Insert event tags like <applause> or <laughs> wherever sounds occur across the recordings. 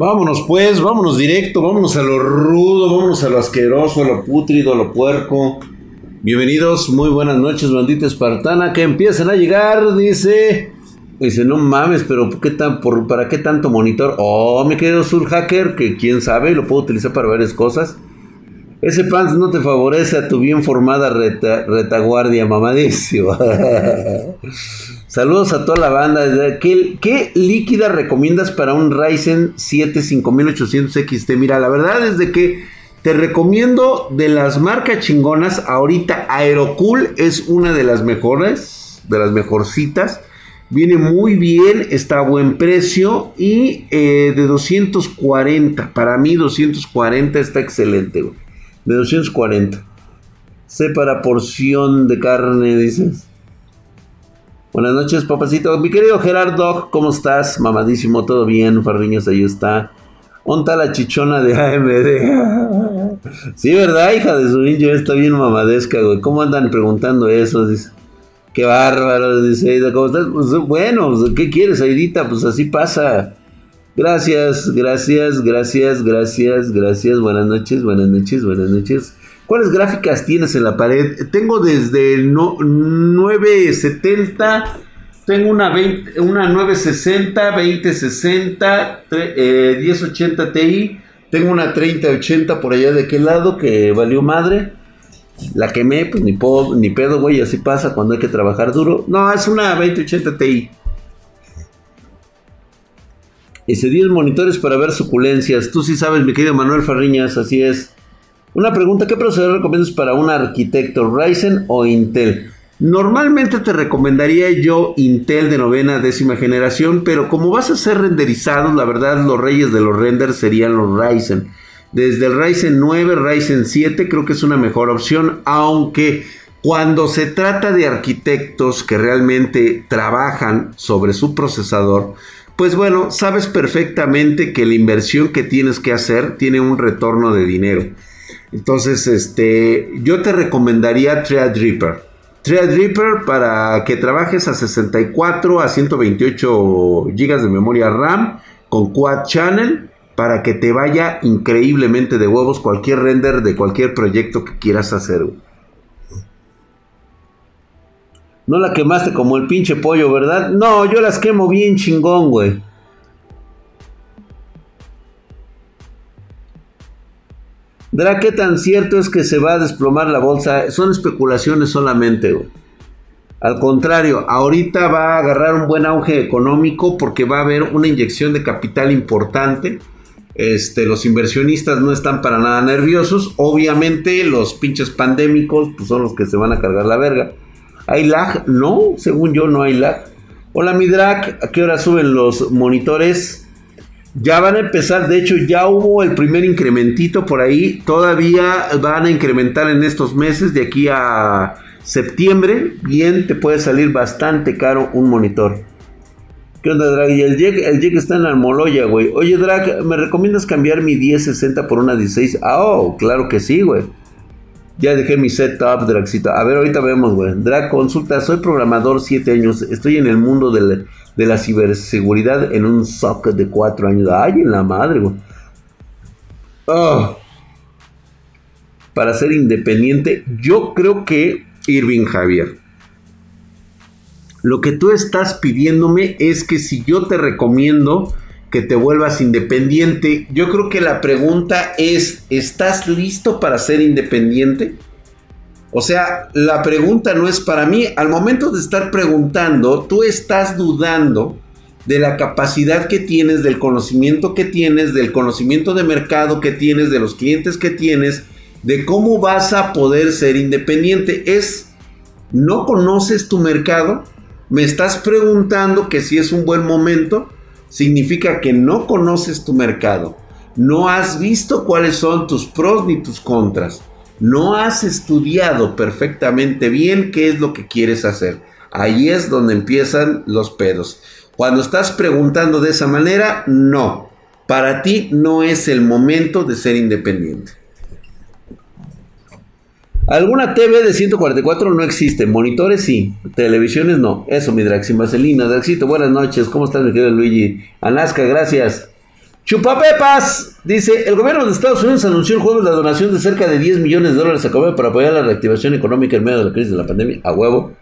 Vámonos pues, vámonos directo, vámonos a lo rudo, vámonos a lo asqueroso, a lo putrido, a lo puerco. Bienvenidos, muy buenas noches, bandita espartana, que empiezan a llegar, dice... Dice, no mames, pero ¿qué tan, ¿para qué tanto monitor? Oh, me quedo Sur Hacker, que quién sabe, lo puedo utilizar para varias cosas. Ese pants no te favorece a tu bien formada retaguardia, mamadísimo. <laughs> Saludos a toda la banda. ¿Qué, líquida recomiendas para un Ryzen 7 5800 XT? Mira, la verdad es de que te recomiendo de las marcas chingonas. Ahorita Aerocool es una de las mejores, de las mejorcitas. Viene muy bien, está a buen precio y eh, de 240. Para mí 240 está excelente, De 240. Sé para porción de carne, dices. Buenas noches, papacito. Mi querido Gerardo, ¿cómo estás? Mamadísimo, todo bien, Farriños, ahí está. ¿Onta la chichona de AMD? sí, ¿verdad, hija de su niño? Está bien mamadesca, güey. ¿Cómo andan preguntando eso? Dice. Qué bárbaro, dice Aida, ¿cómo estás? Pues, bueno, ¿qué quieres, Aidita? Pues así pasa. Gracias, gracias, gracias, gracias, gracias. Buenas noches, buenas noches, buenas noches. ¿Cuáles gráficas tienes en la pared? Tengo desde el 970, tengo una, 20, una 960, 2060, 1080 Ti, tengo una 3080 por allá de qué lado que valió madre. La quemé, pues ni, ni pedo, güey, así pasa cuando hay que trabajar duro. No, es una 2080 Ti. Ese 10 monitores para ver suculencias. Tú sí sabes, mi querido Manuel Farriñas, así es. Una pregunta, ¿qué procesador recomiendas para un arquitecto, Ryzen o Intel? Normalmente te recomendaría yo Intel de novena décima generación, pero como vas a ser renderizados, la verdad los reyes de los renders serían los Ryzen. Desde el Ryzen 9, Ryzen 7 creo que es una mejor opción, aunque cuando se trata de arquitectos que realmente trabajan sobre su procesador, pues bueno, sabes perfectamente que la inversión que tienes que hacer tiene un retorno de dinero. Entonces, este, yo te recomendaría Threadripper. Threadripper para que trabajes a 64 a 128 GB de memoria RAM con Quad Channel para que te vaya increíblemente de huevos cualquier render de cualquier proyecto que quieras hacer. No la quemaste como el pinche pollo, ¿verdad? No, yo las quemo bien chingón, güey. Dra, ¿qué tan cierto es que se va a desplomar la bolsa? Son especulaciones solamente, Al contrario, ahorita va a agarrar un buen auge económico porque va a haber una inyección de capital importante. Este, los inversionistas no están para nada nerviosos. Obviamente, los pinches pandémicos pues, son los que se van a cargar la verga. ¿Hay lag? No, según yo no hay lag. Hola, mi drag, ¿a qué hora suben los monitores? Ya van a empezar, de hecho ya hubo el primer incrementito por ahí, todavía van a incrementar en estos meses, de aquí a septiembre, bien, te puede salir bastante caro un monitor. ¿Qué onda, Drag? Y el Jack, el está en la Almoloya, güey. Oye, Drag, ¿me recomiendas cambiar mi 1060 por una 16? Ah, claro que sí, güey. Ya dejé mi setup, Dragcito. A ver, ahorita vemos, güey. Drag, consulta. Soy programador 7 años. Estoy en el mundo de la ciberseguridad en un socket de cuatro años. Ay, en la madre, güey. Ah. Para ser independiente, yo creo que Irving Javier. Lo que tú estás pidiéndome es que si yo te recomiendo que te vuelvas independiente, yo creo que la pregunta es, ¿estás listo para ser independiente? O sea, la pregunta no es para mí. Al momento de estar preguntando, tú estás dudando de la capacidad que tienes, del conocimiento que tienes, del conocimiento de mercado que tienes, de los clientes que tienes, de cómo vas a poder ser independiente. Es, no conoces tu mercado, me estás preguntando que si es un buen momento, significa que no conoces tu mercado, no has visto cuáles son tus pros ni tus contras no has estudiado perfectamente bien qué es lo que quieres hacer. Ahí es donde empiezan los pedos. Cuando estás preguntando de esa manera, no. Para ti no es el momento de ser independiente. Alguna TV de 144 no existe, monitores sí, televisiones no. Eso, mi Draxi Marcelina. Draxito, buenas noches. ¿Cómo estás, mi querido Luigi? Alaska, gracias. Chupapepas dice, el gobierno de Estados Unidos anunció el jueves la donación de cerca de 10 millones de dólares a Colombia para apoyar la reactivación económica en medio de la crisis de la pandemia. A huevo.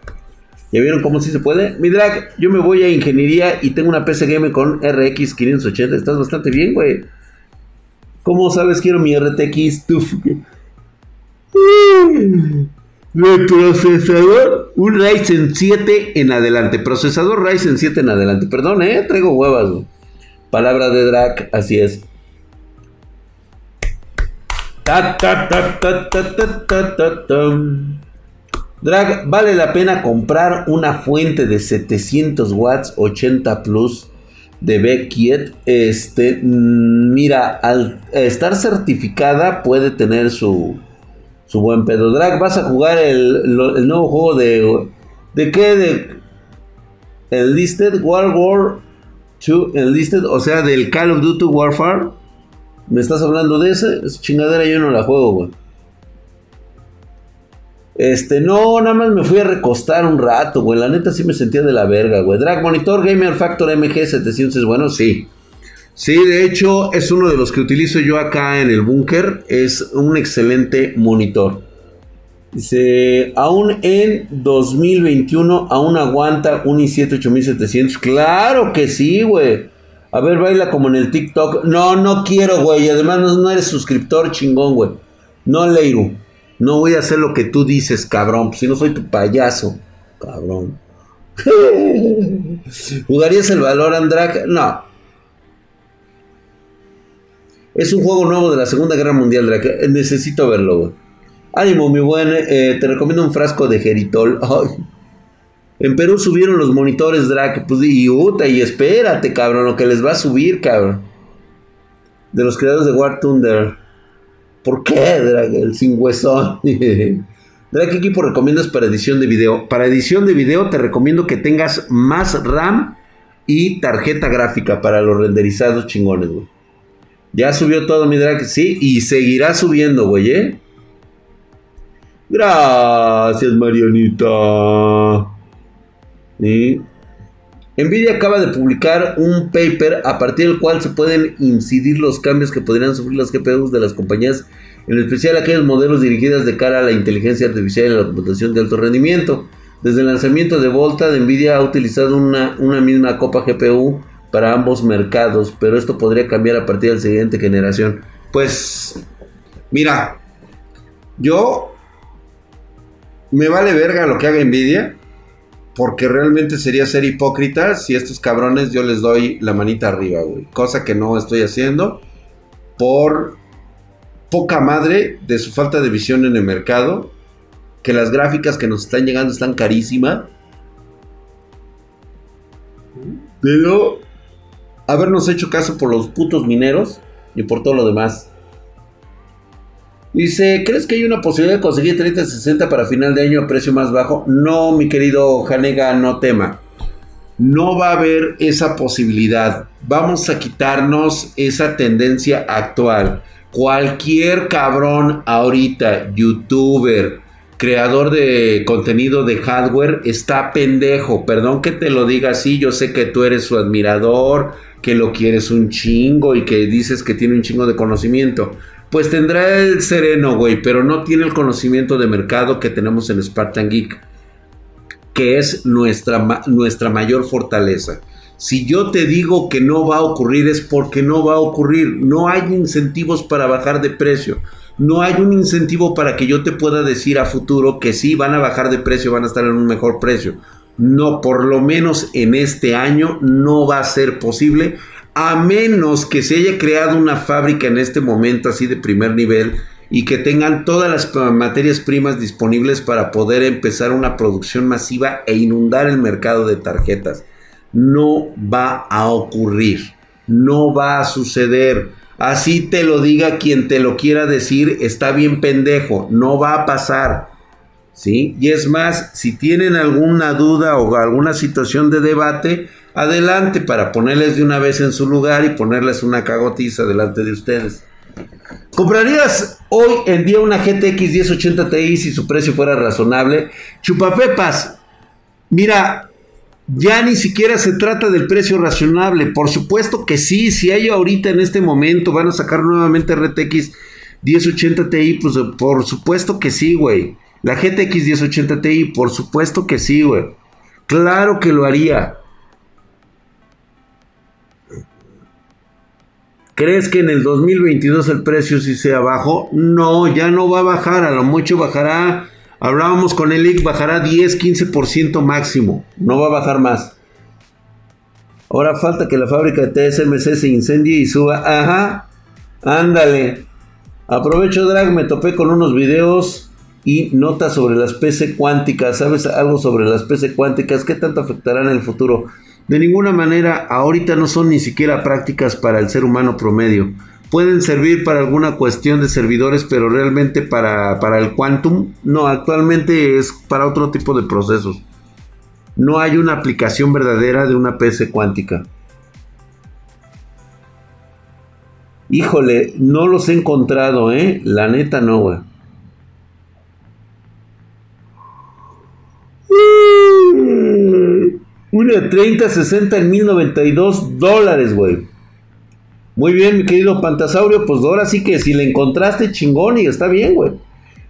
¿Ya vieron cómo sí se puede? Mi drag, yo me voy a ingeniería y tengo una PC Game con RX 580. Estás bastante bien, güey. ¿Cómo sabes quiero mi RTX? Tuf. Mi procesador, un Ryzen 7 en adelante. Procesador Ryzen 7 en adelante. Perdón, eh, traigo huevas. Palabra de drag, así es. Drag, vale la pena comprar una fuente de 700 watts 80 plus de Beckett. Este, mm, mira, al estar certificada puede tener su, su buen pedo. Drag, vas a jugar el, nuevo juego de. ¿De qué? De. El Listed World War 2. El Listed, o sea, del Call of Duty Warfare. ¿Me estás hablando de ese? Esa chingadera yo no la juego, güey. Este, no, nada más me fui a recostar un rato, güey. La neta sí me sentía de la verga, güey. Drag Monitor Gamer Factor MG700 es bueno, sí. Sí, de hecho es uno de los que utilizo yo acá en el búnker. Es un excelente monitor. Dice, aún en 2021 aún aguanta un i7 8700. Claro que sí, güey. A ver, baila como en el TikTok. No, no quiero, güey. Además no, eres suscriptor chingón, güey. No, Leiru. No voy a hacer lo que tú dices, cabrón. Si no soy tu payaso. Cabrón. <laughs> ¿Jugarías el valor, Andrack? No. Es un juego nuevo de la Segunda Guerra Mundial, Drake. Necesito verlo, güey. Ánimo, mi buen. Eh, te recomiendo un frasco de Geritol. <laughs> En Perú subieron los monitores, Drake. Pues, y, uta, y espérate, cabrón, lo que les va a subir, cabrón. De los creadores de War Thunder. ¿Por qué, Drake? El sin huesón. <laughs> Drake, ¿qué equipo recomiendas para edición de video? Para edición de video te recomiendo que tengas más RAM y tarjeta gráfica para los renderizados chingones, güey. Ya subió todo mi drag, sí, y seguirá subiendo, güey, ¿eh? Gracias, Marianita. ¿Sí? Nvidia acaba de publicar un paper a partir del cual se pueden incidir los cambios que podrían sufrir las GPUs de las compañías, en especial aquellos modelos dirigidos de cara a la inteligencia artificial y la computación de alto rendimiento. Desde el lanzamiento de Volta, Nvidia ha utilizado una misma copa GPU para ambos mercados, pero esto podría cambiar a partir de la siguiente generación. Pues, mira, yo me vale verga lo que haga Nvidia, porque realmente sería ser hipócrita si estos cabrones yo les doy la manita arriba, güey. Cosa que no estoy haciendo por poca madre de su falta de visión en el mercado, que las gráficas que nos están llegando están carísimas. Pero habernos hecho caso por los putos mineros y por todo lo demás. Dice, ¿crees que hay una posibilidad de conseguir 3060 para final de año a precio más bajo? No, mi querido Janega, no tema. No va a haber esa posibilidad. Vamos a quitarnos esa tendencia actual. Cualquier cabrón ahorita, youtuber, creador de contenido de hardware, está pendejo. Perdón que te lo diga así, yo sé que tú eres su admirador, que lo quieres un chingo y que dices que tiene un chingo de conocimiento. Pues tendrá el sereno, güey, pero no tiene el conocimiento de mercado que tenemos en Spartan Geek, que es nuestra, nuestra mayor fortaleza. Si yo te digo que no va a ocurrir es porque no va a ocurrir. No hay incentivos para bajar de precio. No hay un incentivo para que yo te pueda decir a futuro que sí van a bajar de precio, van a estar en un mejor precio. No, por lo menos en este año no va a ser posible, a menos que se haya creado una fábrica en este momento así de primer nivel y que tengan todas las materias primas disponibles para poder empezar una producción masiva e inundar el mercado de tarjetas. No va a ocurrir, no va a suceder. Así te lo diga quien te lo quiera decir, está bien pendejo, no va a pasar. ¿sí? Y es más, si tienen alguna duda o alguna situación de debate, adelante para ponerles de una vez en su lugar y ponerles una cagotiza delante de ustedes. ¿Comprarías hoy en día una GTX 1080 Ti si su precio fuera razonable? Chupapepas, mira, Ya ni siquiera se trata del precio razonable. Por supuesto que sí, si hay ahorita en este momento van a sacar nuevamente RTX 1080 Ti, pues por supuesto que sí, güey. La GTX 1080 Ti, por supuesto que sí, güey. Claro que lo haría. ¿Crees que en el 2022 el precio sí sea bajo? No, ya no va a bajar, a lo mucho bajará, hablábamos con el bajará 10, 15% máximo, no va a bajar más. Ahora falta que la fábrica de TSMC se incendie y suba. Ajá, ándale. Aprovecho Drag, me topé con unos videos y notas sobre las PC cuánticas. ¿Sabes algo sobre las PC cuánticas? ¿Qué tanto afectarán en el futuro? De ninguna manera, ahorita no son ni siquiera prácticas para el ser humano promedio. Pueden servir para alguna cuestión de servidores, pero realmente para, para el quantum, no, actualmente es para otro tipo de procesos. No hay una aplicación verdadera de una PC cuántica. Híjole, no los he encontrado, ¿eh? La neta no, güey. Una 30, 60 en 1092 dólares, güey. Muy bien, mi querido Pantasaurio. Pues ahora sí que si le encontraste chingón y está bien, güey.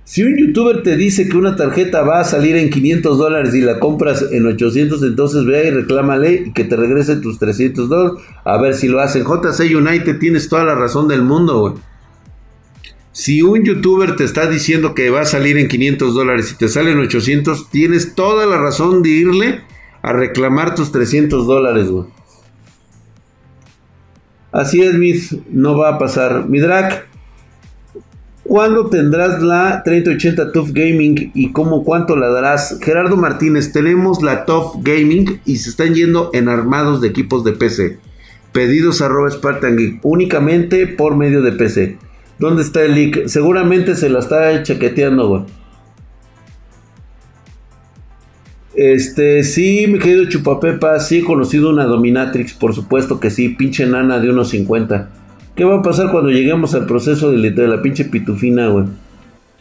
Si un youtuber te dice que una tarjeta va a salir en 500 dólares y la compras en 800, entonces ve y reclámale y que te regrese tus 300 dólares. A ver si lo hacen. JC United, tienes toda la razón del mundo, güey. Si un youtuber te está diciendo que va a salir en 500 dólares y te sale en 800, tienes toda la razón de irle a reclamar tus 300 dólares, güey. Así es, Miss, no va a pasar. Midrak, ¿cuándo tendrás la 3080 TUF Gaming y cómo cuánto la darás? Gerardo Martínez, tenemos la TUF Gaming y se están yendo en armados de equipos de PC. Pedidos a Spartan Geek, únicamente por medio de PC. ¿Dónde está el leak? Seguramente se la está chaqueteando, güey. Este, sí, mi querido Chupapepa, sí he conocido una Dominatrix, por supuesto que sí, pinche nana de unos 50. ¿Qué va a pasar cuando lleguemos al proceso de, de la pinche pitufina, güey?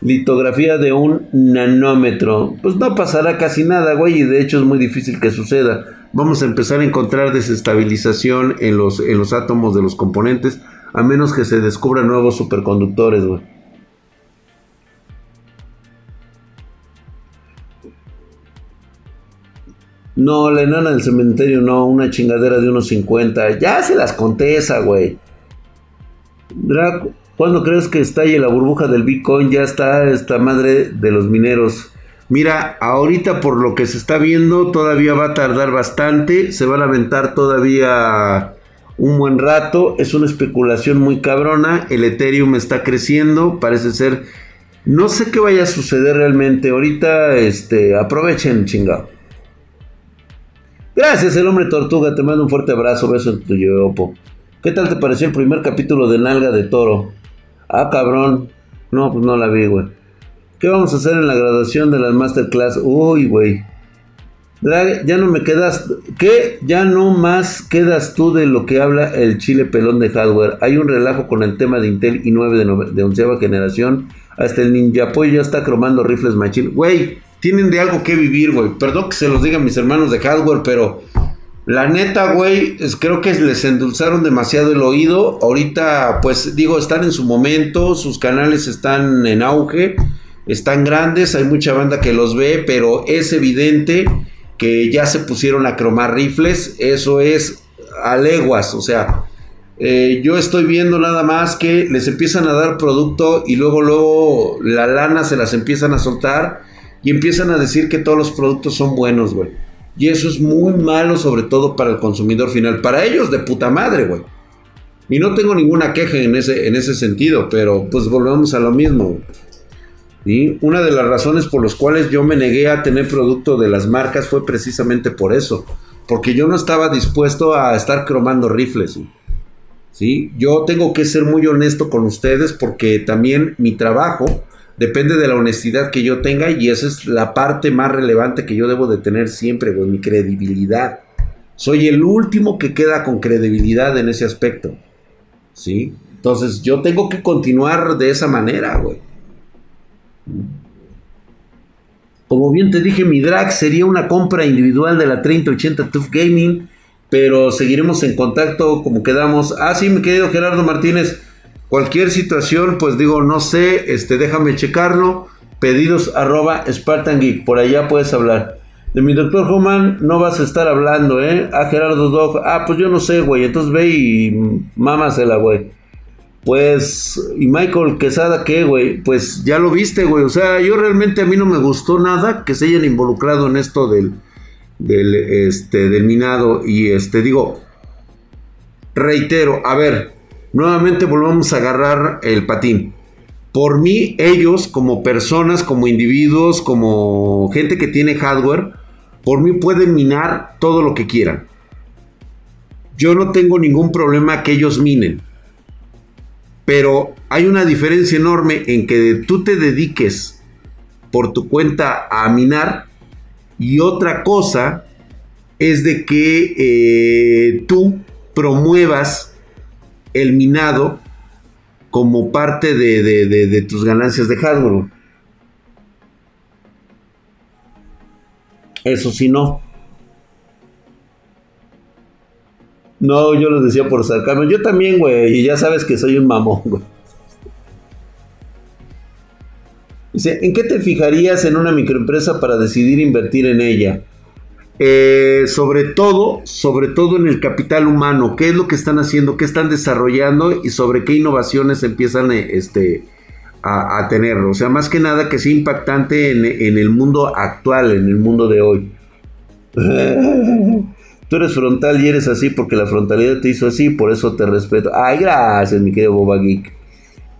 Litografía de un nanómetro. Pues no pasará casi nada, güey, y de hecho es muy difícil que suceda. Vamos a empezar a encontrar desestabilización en los, en los átomos de los componentes, a menos que se descubran nuevos superconductores, güey. No, la enana del cementerio no, una chingadera de unos 50. Ya se las contesta, güey. Draco, ¿cuándo crees que estalle la burbuja del Bitcoin? Ya está esta madre de los mineros. Mira, ahorita por lo que se está viendo, todavía va a tardar bastante. Se va a lamentar todavía un buen rato. Es una especulación muy cabrona. El Ethereum está creciendo. Parece ser. No sé qué vaya a suceder realmente. Ahorita, este, aprovechen, chingado. Gracias, el hombre tortuga. Te mando un fuerte abrazo. Beso en tu yopo. ¿Qué tal te pareció el primer capítulo de Nalga de Toro? Ah, cabrón. No, pues no la vi, güey. ¿Qué vamos a hacer en la graduación de las masterclass? Uy, güey. Drag, ya no me quedas. ¿Qué? Ya no más quedas tú de lo que habla el chile pelón de hardware. Hay un relajo con el tema de Intel i9 de, de onceava generación. Hasta el Ninja Boy ya está cromando rifles machine. Güey, tienen de algo que vivir, güey. Perdón que se los digan mis hermanos de hardware, pero la neta, güey, creo que les endulzaron demasiado el oído. Ahorita, pues digo, están en su momento, sus canales están en auge, están grandes, hay mucha banda que los ve, pero es evidente que ya se pusieron a cromar rifles. Eso es a leguas, o sea. Eh, yo estoy viendo nada más que les empiezan a dar producto y luego luego la lana se las empiezan a soltar y empiezan a decir que todos los productos son buenos, güey. Y eso es muy malo, sobre todo para el consumidor final. Para ellos, de puta madre, güey. Y no tengo ninguna queja en ese, en ese sentido, pero pues volvemos a lo mismo. Y una de las razones por las cuales yo me negué a tener producto de las marcas fue precisamente por eso. Porque yo no estaba dispuesto a estar cromando rifles. ¿sí? Yo tengo que ser muy honesto con ustedes porque también mi trabajo depende de la honestidad que yo tenga y esa es la parte más relevante que yo debo de tener siempre, güey, mi credibilidad. Soy el último que queda con credibilidad en ese aspecto. ¿Sí? Entonces yo tengo que continuar de esa manera, güey. Como bien te dije, mi drag sería una compra individual de la 3080 TUF Gaming, pero seguiremos en contacto como quedamos. Ah, sí, mi querido Gerardo Martínez, cualquier situación, pues digo, no sé, este, déjame checarlo. Pedidos arroba Spartan Geek, por allá puedes hablar. De mi doctor Human no vas a estar hablando, ¿eh? A ah, Gerardo Dog, ah, pues yo no sé, güey, entonces ve y mámasela, güey. Pues, y Michael Quesada, ¿qué, güey? Pues ya lo viste, güey. O sea, yo realmente a mí no me gustó nada que se hayan involucrado en esto del, del, este, del minado. Y este, digo, reitero, a ver, nuevamente volvamos a agarrar el patín. Por mí, ellos, como personas, como individuos, como gente que tiene hardware, por mí pueden minar todo lo que quieran. Yo no tengo ningún problema que ellos minen. Pero hay una diferencia enorme en que tú te dediques por tu cuenta a minar y otra cosa es de que eh, tú promuevas el minado como parte de, tus ganancias de hardware. Eso sí no. No, yo lo decía por sacarme. Yo también, güey. Y ya sabes que soy un mamón. Dice, ¿en qué te fijarías en una microempresa para decidir invertir en ella? Eh, sobre todo, sobre todo en el capital humano. ¿Qué es lo que están haciendo? ¿Qué están desarrollando? Y sobre qué innovaciones empiezan eh, este, a, tener. O sea, más que nada que sea impactante en, en el mundo actual, en el mundo de hoy. <laughs> Tú eres frontal y eres así porque la frontalidad te hizo así, por eso te respeto. Ay, gracias, mi querido Boba Geek.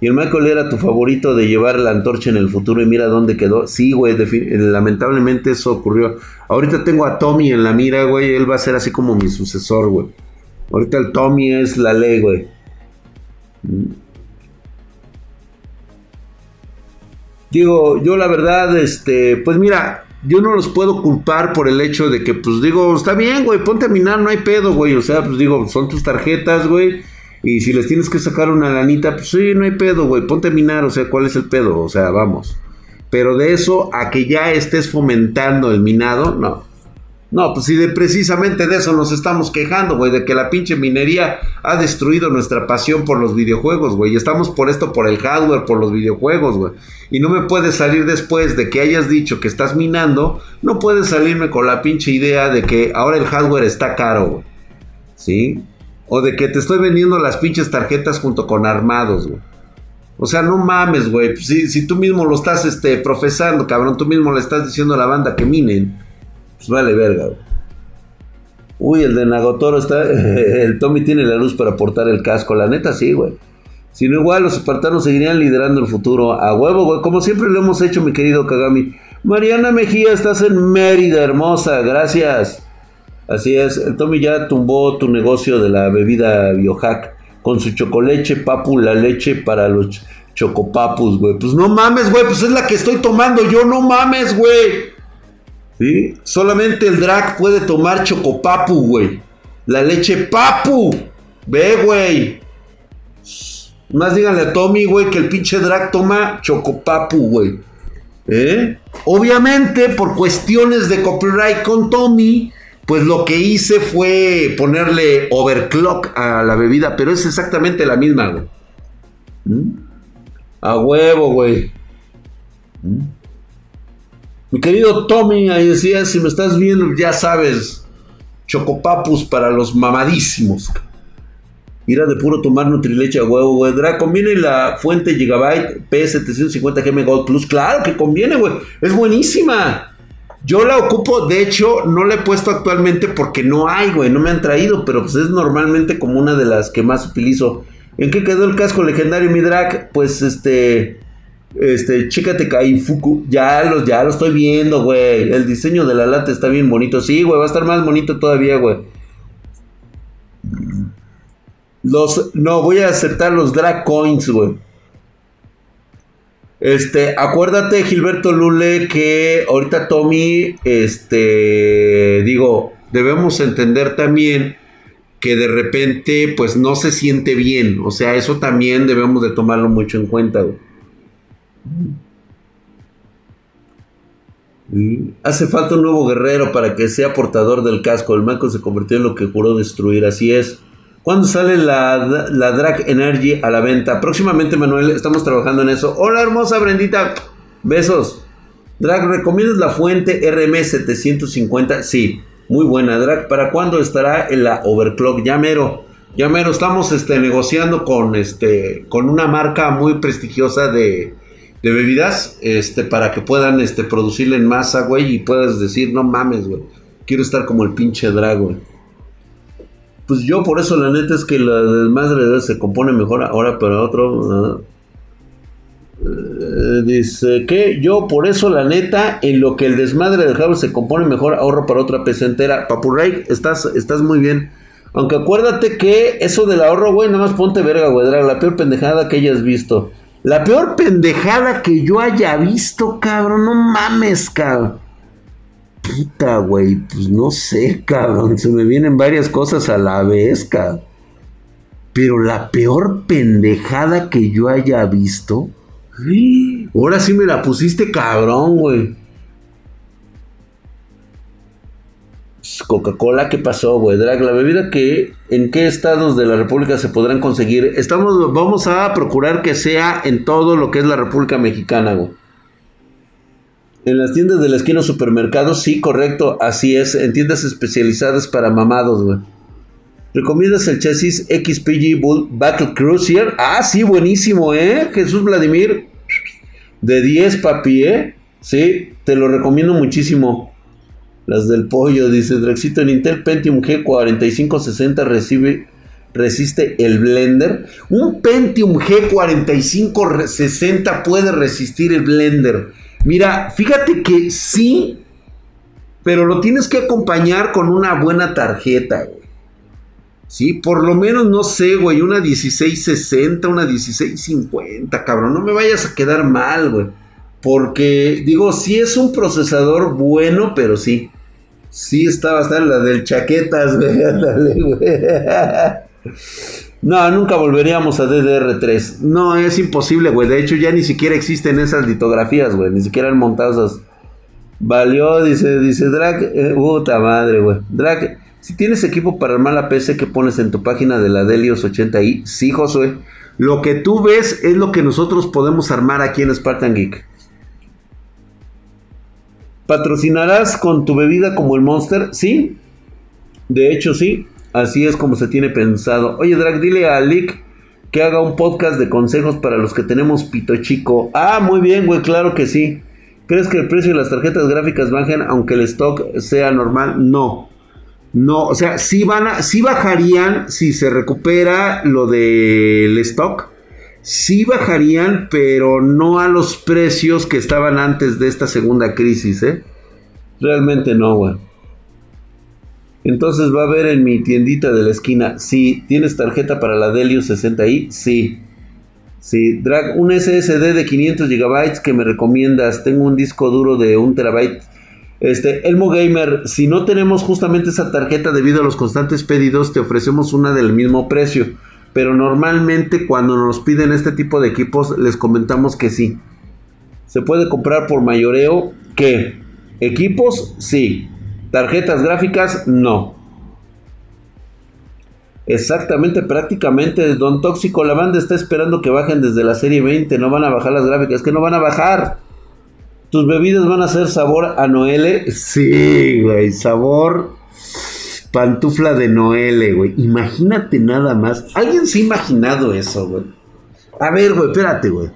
Y el Michael era tu favorito de llevar la antorcha en el futuro y mira dónde quedó. Sí, güey, lamentablemente eso ocurrió. Ahorita tengo a Tommy en la mira, güey. Él va a ser así como mi sucesor, güey. Ahorita el Tommy es la ley, güey. Digo, yo la verdad, este, pues mira, yo no los puedo culpar por el hecho de que, pues digo, está bien, güey, ponte a minar, no hay pedo, güey. O sea, pues digo, son tus tarjetas, güey. Y si les tienes que sacar una lanita, pues sí, no hay pedo, güey, ponte a minar, o sea, ¿cuál es el pedo? O sea, vamos. Pero de eso a que ya estés fomentando el minado, no. No, pues si de precisamente de eso nos estamos quejando, güey, de que la pinche minería ha destruido nuestra pasión por los videojuegos, güey. Y estamos por esto, por el hardware, por los videojuegos, güey. Y no me puedes salir después de que hayas dicho que estás minando, no puedes salirme con la pinche idea de que ahora el hardware está caro, güey. ¿Sí? O de que te estoy vendiendo las pinches tarjetas junto con armados, güey. O sea, no mames, güey. Si, tú mismo lo estás este, profesando, cabrón, tú mismo le estás diciendo a la banda que minen pues vale verga, Uy, el de Nagotoro está. <laughs> El Tommy tiene la luz para portar el casco. La neta, sí, güey. Si no, igual los espartanos seguirían liderando el futuro. A huevo, güey. Como siempre lo hemos hecho, mi querido Kagami. Mariana Mejía, estás en Mérida, hermosa. Gracias. Así es. Tommy ya tumbó tu negocio de la bebida biohack. Con su chocoleche, papu, la leche para los chocopapus, güey. Pues no mames, güey. Pues es la que estoy tomando yo. No mames, güey. ¿Sí? Solamente el drag puede tomar chocopapu, güey. La leche papu. Ve, güey. Más díganle a Tommy, güey, que el pinche drag toma chocopapu, güey. ¿Eh? Obviamente, por cuestiones de copyright con Tommy, pues lo que hice fue ponerle overclock a la bebida, pero es exactamente la misma, güey. ¿Mm? A huevo, güey. ¿Mm? Mi querido Tommy, ahí decía, si me estás viendo, ya sabes, chocopapus para los mamadísimos. Mira de puro tomar Nutrileche a huevo, güey. ¿Conviene la fuente Gigabyte P750 GM Gold Plus? Claro que conviene, güey. Es buenísima. Yo la ocupo, de hecho, no la he puesto actualmente porque no hay, güey. No me han traído, pero pues es normalmente como una de las que más utilizo. ¿En qué quedó el casco legendario, mi drag? Pues este. Este, chécate Kaifuku. Ya lo, ya lo estoy viendo, güey. El diseño de la lata está bien bonito. Sí, güey, va a estar más bonito todavía, güey. Los, no, voy a aceptar los drag coins, güey. Este, acuérdate, Gilberto Lule, que ahorita Tommy, este, digo, debemos entender también que de repente, pues no se siente bien. O sea, eso también debemos de tomarlo mucho en cuenta. Hace falta un nuevo guerrero para que sea portador del casco. El Marco se convirtió en lo que juró destruir, así es. ¿Cuándo sale la, la Drag Energy a la venta? Próximamente, Manuel, estamos trabajando en eso. Hola, hermosa Brendita. Besos. Drag, ¿recomiendas la fuente RM750? Sí, muy buena. Drag, ¿para cuándo estará en la Overclock? Ya mero. Ya mero, estamos este, negociando con, este, con una marca muy prestigiosa de, de bebidas, este, para que puedan este, producirle en masa, güey, y puedas decir, no mames, güey, quiero estar como el pinche drag, güey. Pues yo por eso la neta es que la desmadre se compone mejor ahora, pero otro... Eh, dice que yo por eso la neta en lo que el desmadre del Java se compone mejor ahorro para otra PC entera. Papurray, estás, estás muy bien. Aunque acuérdate que eso del ahorro, güey, nada más ponte verga, güey, la peor pendejada que hayas visto. La peor pendejada que yo haya visto, cabrón. No mames, cabrón. Puta, güey. Pues no sé, <laughs> cabrón. Se me vienen varias cosas a la vez, cabrón. Pero la peor pendejada que yo haya visto. <gasps> Ahora sí me la pusiste, cabrón, güey. Coca-Cola, ¿qué pasó, güey? Drag, la bebida que en qué estados de la República se podrán conseguir. Estamos, vamos a procurar que sea en todo lo que es la República Mexicana, güey. En las tiendas de la esquina supermercados, sí, correcto, así es. En tiendas especializadas para mamados, güey. ¿Recomiendas el chasis XPG Bull Battle Cruiser? Ah, sí, buenísimo, ¿eh? Jesús Vladimir. De 10, papi, ¿eh? Sí, te lo recomiendo muchísimo. Las del pollo, dice Drexito. En Intel Pentium G4560 recibe, resiste el Blender. Un Pentium G4560 puede resistir el Blender. Mira, fíjate que sí, pero lo tienes que acompañar con una buena tarjeta, güey. Sí, por lo menos, no sé, güey, una 1660, una 1650, cabrón. No me vayas a quedar mal, güey. Porque, digo, sí es un procesador bueno, pero sí. Sí, está bastante la del chaquetas, güey. <laughs> No, nunca volveríamos a DDR3. No, es imposible, güey. De hecho, ya ni siquiera existen esas litografías, güey. Ni siquiera han montado esas. Valió, dice, dice Drag. Eh, puta madre, güey. Drag, si tienes equipo para armar la PC que pones en tu página de la Delios 80i, sí, Josué. Lo que tú ves es lo que nosotros podemos armar aquí en Spartan Geek. ¿Patrocinarás con tu bebida como el Monster? Sí. De hecho, sí. Así es como se tiene pensado. Oye, Drag, dile a Lick que haga un podcast de consejos para los que tenemos pito chico. Ah, muy bien, güey, claro que sí. ¿Crees que el precio de las tarjetas gráficas bajen aunque el stock sea normal? No. No, o sea, sí van a, sí bajarían si se recupera lo del stock sí bajarían, pero no a los precios que estaban antes de esta segunda crisis, ¿eh? Realmente no, güey. Entonces va a haber en mi tiendita de la esquina, sí, ¿tienes tarjeta para la Delius 60i? Sí. Sí, Drag, un SSD de 500 GB que me recomiendas. Tengo un disco duro de 1 terabyte. Este, Elmo Gamer, si no tenemos justamente esa tarjeta debido a los constantes pedidos, te ofrecemos una del mismo precio pero normalmente cuando nos piden este tipo de equipos les comentamos que sí. Se puede comprar por mayoreo que equipos sí, tarjetas gráficas no. Exactamente, prácticamente Don Tóxico, la banda está esperando que bajen desde la serie 20, no van a bajar las gráficas, que no van a bajar. ¿Tus bebidas van a ser sabor a Noele? Sí, güey, sabor Pantufla de Noel, güey. Imagínate nada más. ¿Alguien se ha imaginado eso, güey? A ver, güey, espérate, güey.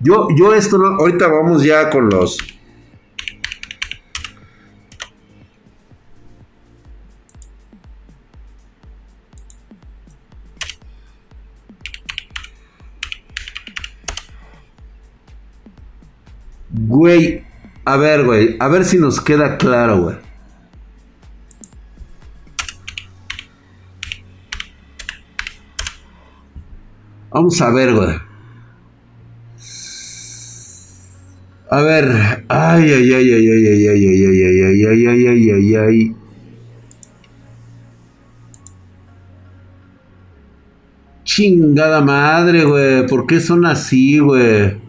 Yo, yo esto no. Ahorita vamos ya con los. Güey, a ver, güey, a ver si nos queda claro, güey. Vamos a ver, güey. A ver, ay, ay, ay, ay, ay, ay, ay, ay, ay, ay, ay, ay, ay, ay, ay. Chingada madre, güey. ¿Por qué son así, güey?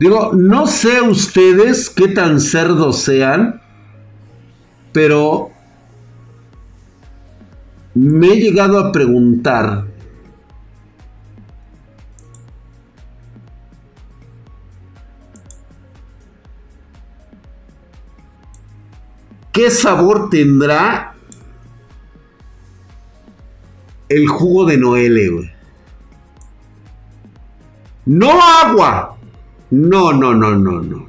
Digo, no sé ustedes qué tan cerdos sean, pero me he llegado a preguntar ¿Qué sabor tendrá el jugo de Noel, güey? No agua. No, no, no, no, no.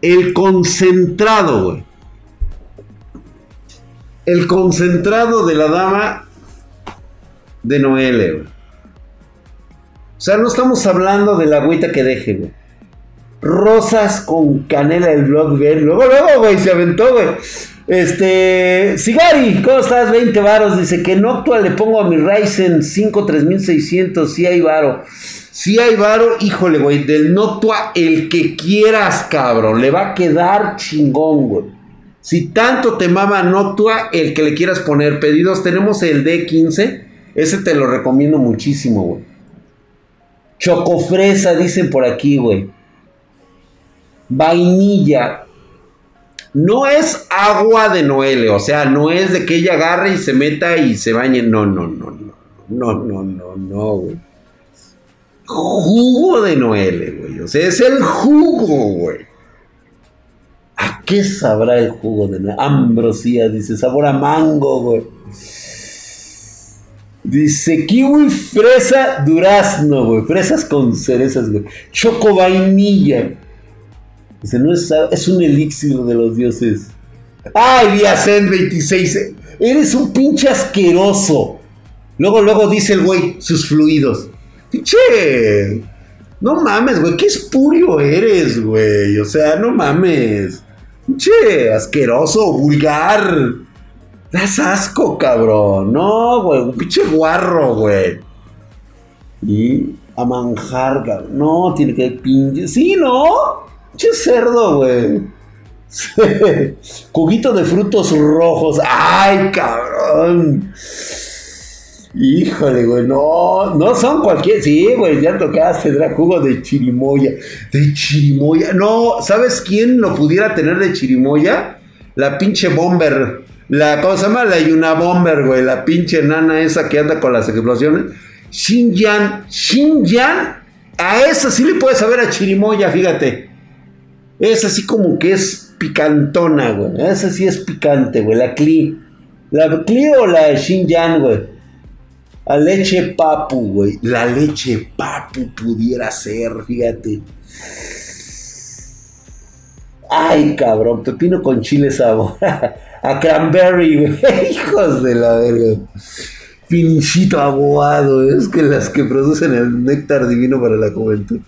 El concentrado, güey. El concentrado de la dama de Noel, güey. O sea, no estamos hablando de la agüita que deje, güey. Rosas con canela del blog, güey. Luego, luego, güey, se aventó, güey. Este, Sigari, ¿cómo estás? 20 varos. Dice que no actual le pongo a mi Ryzen 5 3600. Si hay varo. Si hay varo, híjole, güey. Del Noctua, el que quieras, cabrón. Le va a quedar chingón, güey. Si tanto te mama Noctua, el que le quieras poner pedidos, tenemos el D15. Ese te lo recomiendo muchísimo, güey. Chocofresa, dicen por aquí, güey vainilla. No es agua de Noel, o sea, no es de que ella agarre y se meta y se bañe. No, no, no, no. No, no, no, no, güey. Jugo de Noel, güey. O sea, es el jugo, güey. ¿A qué sabrá el jugo de Noel? Ambrosía, dice, sabor a mango, güey. Dice kiwi, fresa, durazno, güey. Fresas con cerezas, güey. Choco vainilla. Dice, no es, es un elixir de los dioses. Ay, Viacen 26. Eres un pinche asqueroso. Luego, luego dice el güey, sus fluidos. Pinche. No mames, güey. Qué espurio eres, güey. O sea, no mames. Pinche asqueroso, vulgar. Das asco, cabrón. No, güey. Un pinche guarro, güey. Y a manjar, cabrón. No, tiene que pinche. Sí, ¿no? Che cerdo, güey. <laughs> Juguito de frutos rojos. ¡Ay, cabrón! Híjole, güey, no, no son cualquier. Sí, güey, ya tocaste, tendrá jugo de chirimoya. De chirimoya. No, ¿sabes quién lo pudiera tener de chirimoya? La pinche bomber. La, ¿cómo se llama? La Yuna Bomber, güey. La pinche nana esa que anda con las explosiones. Xinjiang. Xinjiang. A esa sí le puedes saber a chirimoya, fíjate. Es así como que es picantona, güey. Esa sí es picante, güey. La Cli. ¿La Cli o la Xinjiang, güey? La leche papu, güey. La leche papu pudiera ser, fíjate. Ay, cabrón, pepino con chile sabor. <laughs> A cranberry, güey. <laughs> Hijos de la verga. Pinchito aguado. Es que las que producen el néctar divino para la juventud.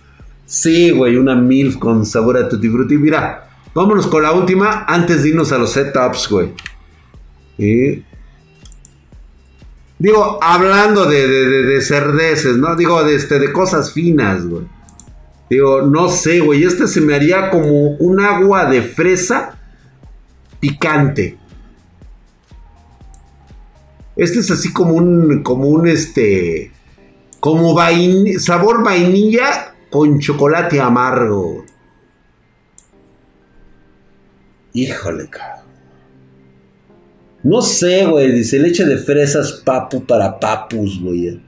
Sí, güey, una MILF con sabor a tutti frutti. Mira, vámonos con la última antes de irnos a los setups, güey. Digo, hablando de, de, cerdeces, ¿no? Digo, de, este, de cosas finas, güey. Digo, no sé, güey. Este se me haría como un agua de fresa picante. Este es así como un, como un, este, como sabor vainilla con chocolate amargo. Híjole, cabrón. No sé, güey. Dice leche de fresas papu para papus, güey.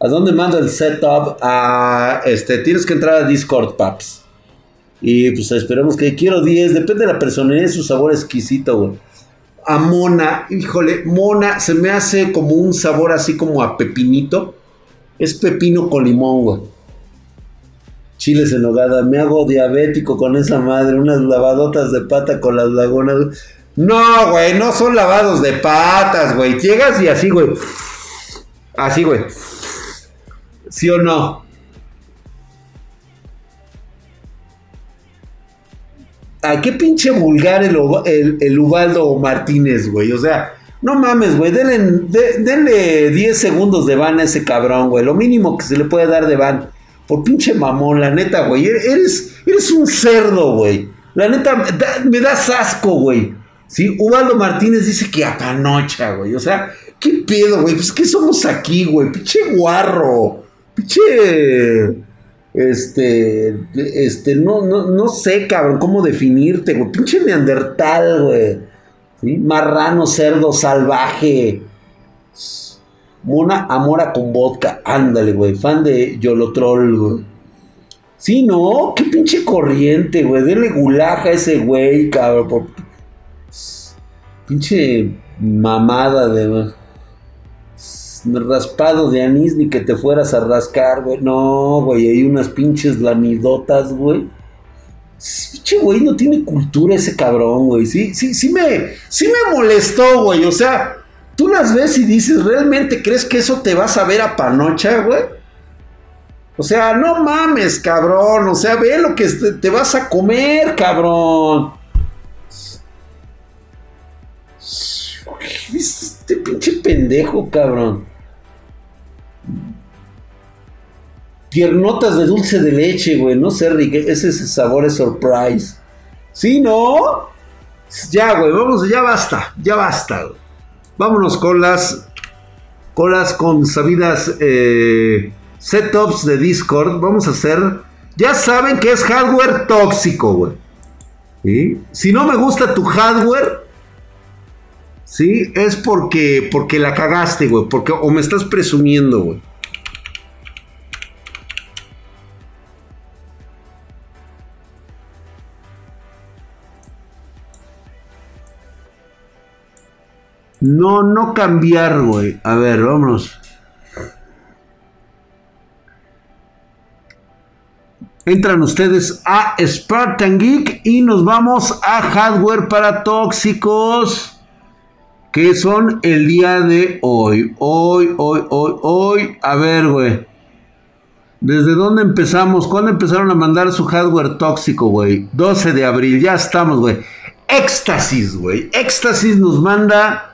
¿A dónde mando el setup? A, este, tienes que entrar a Discord, paps. Y pues esperemos que quiero 10. Depende de la personalidad y su sabor exquisito, güey. A mona, híjole, mona se me hace como un sabor así como a pepinito. Es pepino con limón, güey chiles en nogada. Me hago diabético con esa madre. Unas lavadotas de pata con las lagunas. No, güey, no son lavados de patas, güey. Llegas y así, güey. Así, güey. ¿Sí o no? ¿A qué pinche vulgar el, el, Ubaldo Martínez, güey? O sea, no mames, güey. Denle, denle 10 segundos de van a ese cabrón, güey. Lo mínimo que se le puede dar de van. Por pinche mamón, la neta, güey. Eres, eres un cerdo, güey. La neta, me das asco, güey. ¿Sí? Ubaldo Martínez dice que apanocha, güey. O sea, ¿qué pedo, güey? Pues, ¿qué somos aquí, güey? Pinche guarro. Pinche. Este, este, no, no, no sé, cabrón, cómo definirte, güey. Pinche neandertal, güey. Marrano, cerdo, salvaje. Mona Amora con vodka. Ándale, güey. Fan de Yolotrol, güey. Sí, no, qué pinche corriente, güey. Dele gulaja a ese güey, cabrón. Pinche mamada de raspado de anís ni que te fueras a rascar, güey. No, güey, hay unas pinches lamidotas, güey. Pinche güey, no tiene cultura ese cabrón, güey. Sí, sí, sí me, sí me molestó, güey. O sea, tú las ves y dices, ¿realmente crees que eso te vas a ver a panocha, güey? O sea, no mames, cabrón. O sea, ve lo que te vas a comer, cabrón. Este pinche pendejo, cabrón. Piernotas de dulce de leche, güey. No sé, Rick. Ese sabor es surprise. ¿Sí, no? Ya, güey. Vamos, ya basta. Ya basta, Vámonos con las. Con las consabidas eh, setups de Discord. Vamos a hacer. Ya saben que es hardware tóxico, güey. Si no me gusta tu hardware, ¿sí? Es porque, porque la cagaste, güey. Porque, o me estás presumiendo, güey. No, no cambiar, güey. A ver, vámonos. Entran ustedes a Spartan Geek y nos vamos a hardware para tóxicos que son el día de hoy. Hoy, hoy, hoy, hoy. A ver, güey. ¿Desde dónde empezamos? ¿Cuándo empezaron a mandar su hardware tóxico, güey? 12 de abril, ya estamos, güey. Éxtasis, güey. Éxtasis nos manda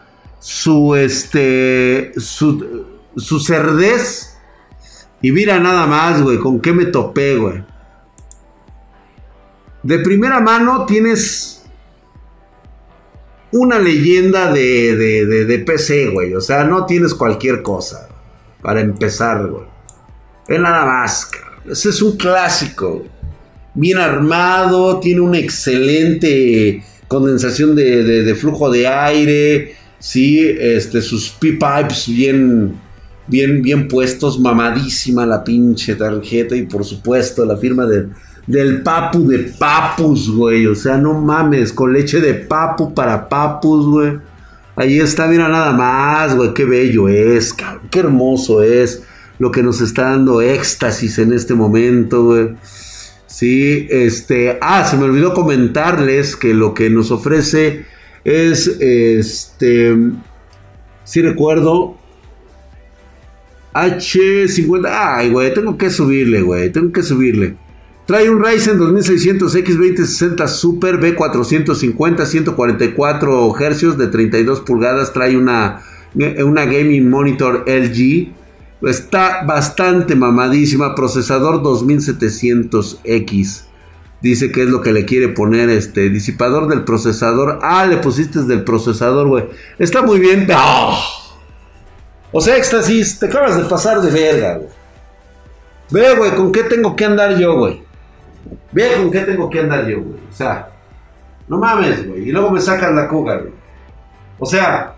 su, este, su, su cerdez. Y mira nada más, güey, con qué me topé, güey. De primera mano tienes una leyenda de, de, de, PC, güey. O sea, no tienes cualquier cosa para empezar, güey. Es nada más, Ese es un clásico. Bien armado, tiene una excelente condensación de, flujo de aire. Sí, este, sus P-pipes bien, bien, bien puestos. Mamadísima la pinche tarjeta. Y por supuesto, la firma de del papu de papus, güey. O sea, no mames, con leche de papu para papus, güey. Ahí está, mira nada más, güey. Qué bello es. Qué hermoso es lo que nos está dando éxtasis en este momento, güey. Sí, este. Ah, se me olvidó comentarles que lo que nos ofrece es este. Si recuerdo. H50. Ay, güey, tengo que subirle, güey. Tengo que subirle. Trae un Ryzen 2600 X2060 Super B450 144 Hz de 32 pulgadas. Trae una, una gaming monitor LG. Está bastante mamadísima. Procesador 2700X. Dice que es lo que le quiere poner este disipador del procesador. Ah, le pusiste del procesador, güey. Está muy bien. O sea, éxtasis, te acabas de pasar de verga, güey. Ve, güey, ¿con qué tengo que andar yo, güey? Ve con qué tengo que andar yo, güey. O sea, no mames, güey. Y luego me sacan la cuga, güey. O sea,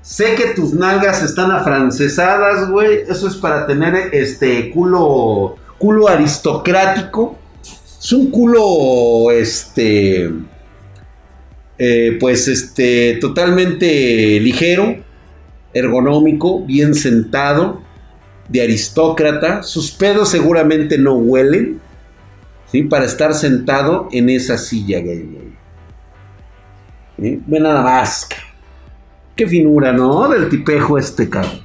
sé que tus nalgas están afrancesadas, güey. Eso es para tener este culo, culo aristocrático. Es un culo, este, eh, pues, este, totalmente ligero, ergonómico, bien sentado, de aristócrata. Sus pedos seguramente no huelen. ¿sí? Para estar sentado en esa silla, güey. Ve nada más. Qué finura, ¿no? Del tipejo este, cabrón.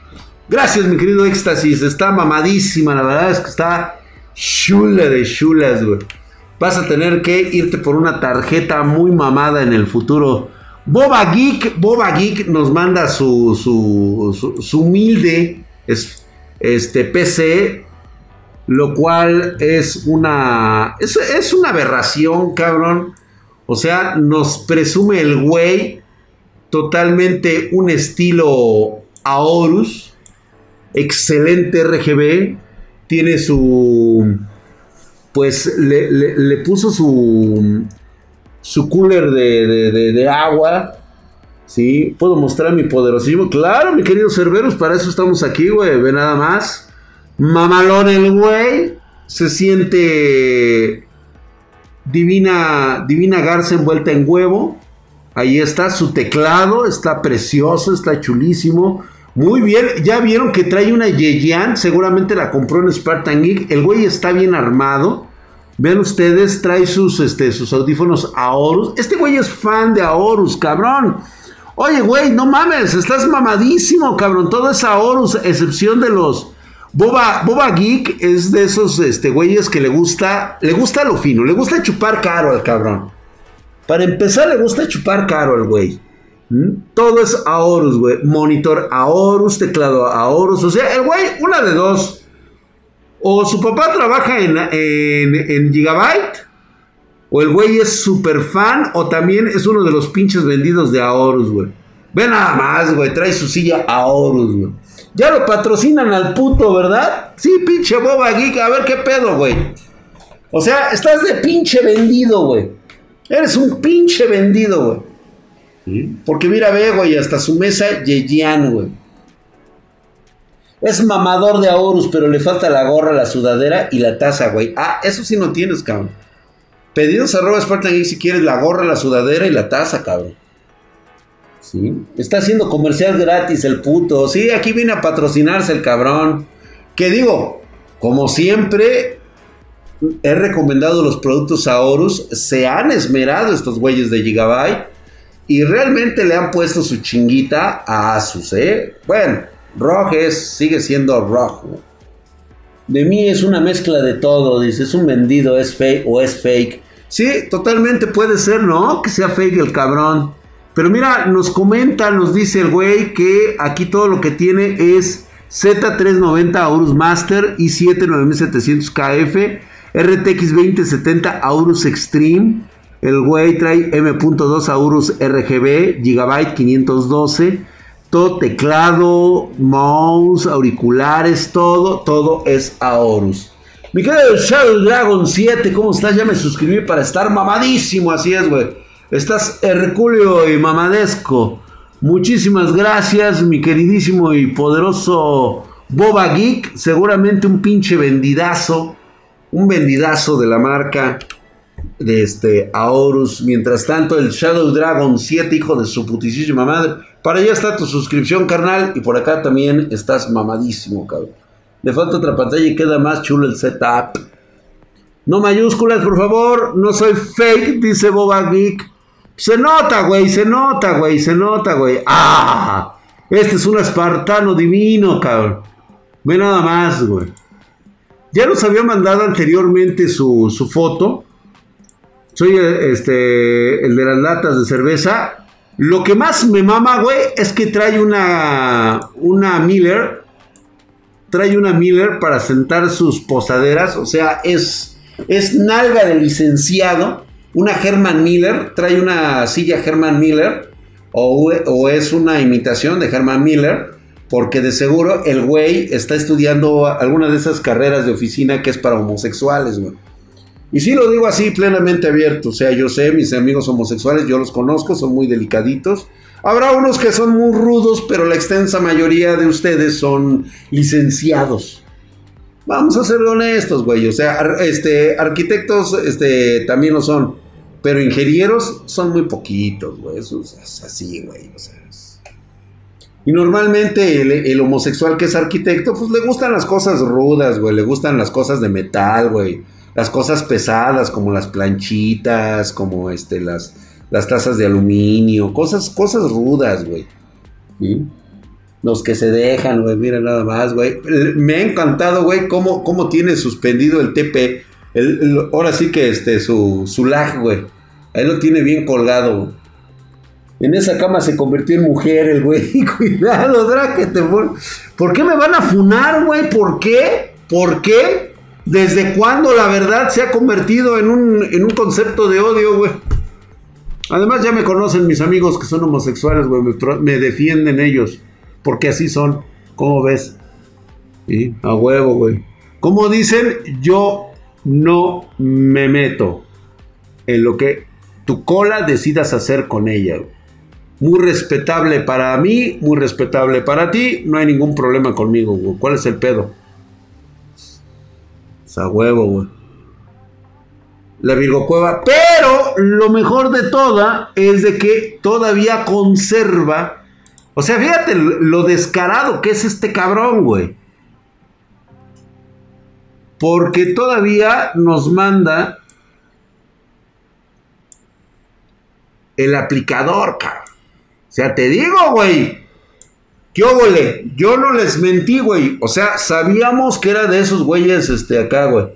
Gracias, mi querido Éxtasis. Está mamadísima, la verdad es que está chula de chulas, güey. Vas a tener que irte por una tarjeta muy mamada en el futuro. Boba Geek, Boba Geek nos manda su, su, su, humilde este, PC lo cual es una. Es, una aberración, cabrón. O sea, nos presume el güey totalmente un estilo Aorus. Excelente RGB. Tiene su. Pues le, puso su, su cooler de, agua. Sí, puedo mostrar mi poderosismo. Claro, mi querido Cerberus, para eso estamos aquí, güey. Ve nada más. Mamalón el güey. Se siente divina, divina garza envuelta en huevo. Ahí está su teclado, está precioso, está chulísimo. Muy bien, ya vieron que trae una Yeyan, seguramente la compró en Spartan Geek. El güey está bien armado. Vean ustedes, trae sus, este, sus audífonos Aorus. Este güey es fan de Aorus, cabrón. Oye, güey, no mames, estás mamadísimo, cabrón. Todo es Aorus, excepción de los. Boba, Geek es de esos este, güeyes que le gusta, le gusta lo fino, le gusta chupar caro al cabrón. Para empezar, le gusta chupar caro al güey. ¿Mm? Todo es Aorus, güey. Monitor Aorus, teclado Aorus. O sea, el güey, una de dos. O su papá trabaja en, en, Gigabyte. O el güey es súper fan. O también es uno de los pinches vendidos de Aorus, güey. Ve nada más, güey. Trae su silla Aorus, güey. Ya lo patrocinan al puto, ¿verdad? Sí, pinche boba geek. A ver qué pedo, güey. O sea, estás de pinche vendido, güey. Eres un pinche vendido, güey. Porque mira, ve, güey, hasta su mesa Yeyan, güey. Es mamador de Aorus, pero le falta la gorra, la sudadera y la taza, güey. Ah, eso sí no tienes, cabrón. Pedidos arroba Spartan si quieres la gorra, la sudadera y la taza, cabrón. Está haciendo comercial gratis el puto. Sí, aquí viene a patrocinarse el cabrón. Que digo, como siempre, he recomendado los productos Aorus. Se han esmerado estos güeyes de Gigabyte. Y realmente le han puesto su chinguita a Asus, ¿eh? Bueno, ROG sigue siendo rojo. De mí es una mezcla de todo, dice, es un vendido, es fake o es fake. Sí, totalmente puede ser, ¿no? Que sea fake el cabrón. Pero mira, nos comenta, nos dice el güey que aquí todo lo que tiene es Z390 Aurus Master y 79700 KF, RTX 2070 Aurus Extreme, el güey trae M.2 Aurus RGB, Gigabyte 512, todo teclado, mouse, auriculares, todo, todo es Aorus. Mi querido Shadow Dragon 7, ¿cómo estás? Ya me suscribí para estar mamadísimo, así es, güey. Estás hercúleo y mamadesco. Muchísimas gracias, mi queridísimo y poderoso Boba Geek. Seguramente un pinche vendidazo. Un vendidazo de la marca de este Aorus. Mientras tanto, el Shadow Dragon 7, hijo de su putísima madre. Para allá está tu suscripción, carnal. Y por acá también estás mamadísimo, cabrón. Le falta otra pantalla y queda más chulo el setup. No mayúsculas, por favor. No soy fake, dice Boba Geek. Se nota, güey, se nota, güey, se nota, güey. ¡Ah! Este es un espartano divino, cabrón. Ve nada más, güey. Ya nos había mandado anteriormente su, su foto. Soy este, el de las latas de cerveza. Lo que más me mama, güey, es que trae una, una Miller. Trae una Miller para sentar sus posaderas. O sea, es, es nalga de licenciado. Una Herman Miller. Trae una silla Herman Miller. O, o es una imitación de Herman Miller. Porque de seguro el güey está estudiando alguna de esas carreras de oficina que es para homosexuales, güey. Y sí lo digo así, plenamente abierto. O sea, yo sé, mis amigos homosexuales, yo los conozco, son muy delicaditos. Habrá unos que son muy rudos, pero la extensa mayoría de ustedes son licenciados. Vamos a ser honestos, güey. O sea, este, arquitectos este, también lo son. Pero ingenieros son muy poquitos, güey. Eso es así, güey. O sea, Y normalmente el, el, homosexual que es arquitecto, pues le gustan las cosas rudas, güey. Le gustan las cosas de metal, güey las cosas pesadas como las planchitas, como este, las, las tazas de aluminio, cosas, cosas rudas, güey. Los que se dejan, güey, mira nada más, güey. Me ha encantado, güey, cómo, cómo tiene suspendido el TP. ahora sí que este, su, su lag, güey. Ahí lo tiene bien colgado, En esa cama se convirtió en mujer el güey. <laughs> Cuidado, Drake, ¿Por qué me van a funar, güey? ¿Por qué? ¿Por qué? ¿Desde cuándo la verdad se ha convertido en un, en un concepto de odio, güey? Además ya me conocen mis amigos que son homosexuales, güey. Me, defienden ellos. Porque así son. ¿Cómo ves? ¿Sí? A huevo, güey. Como dicen, yo no me meto en lo que tu cola decidas hacer con ella. Muy respetable para mí, muy respetable para ti, no hay ningún problema conmigo, güey. ¿Cuál es el pedo? Esa huevo, güey. La Virgo Cueva. Pero lo mejor de toda es de que todavía conserva. O sea, fíjate lo descarado que es este cabrón, güey. Porque todavía nos manda el aplicador, cabrón. O sea, te digo, güey. ¿Qué óvole? Yo no les mentí, güey. O sea, sabíamos que era de esos güeyes, este, acá, güey.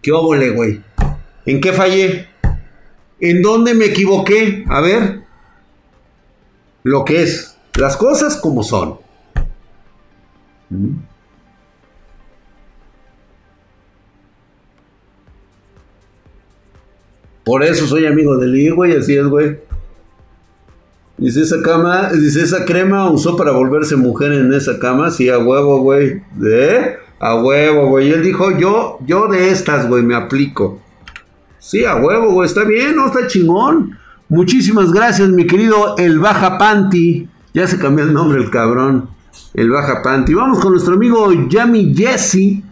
¿Qué óvole, güey? ¿En qué fallé? ¿En dónde me equivoqué? A ver. Lo que es. Las cosas como son. Por eso soy amigo del Lee, güey, así es, güey. Dice esa cama, dice esa crema usó para volverse mujer en esa cama, sí, a huevo, güey. ¿Eh? A huevo, güey. Y él dijo, yo, yo de estas, güey, me aplico. Sí, a huevo, güey, está bien, no está chingón. Muchísimas gracias, mi querido El Baja Panty. Ya se cambió el nombre el cabrón. El Baja Panty. Vamos con nuestro amigo Yami Jesse.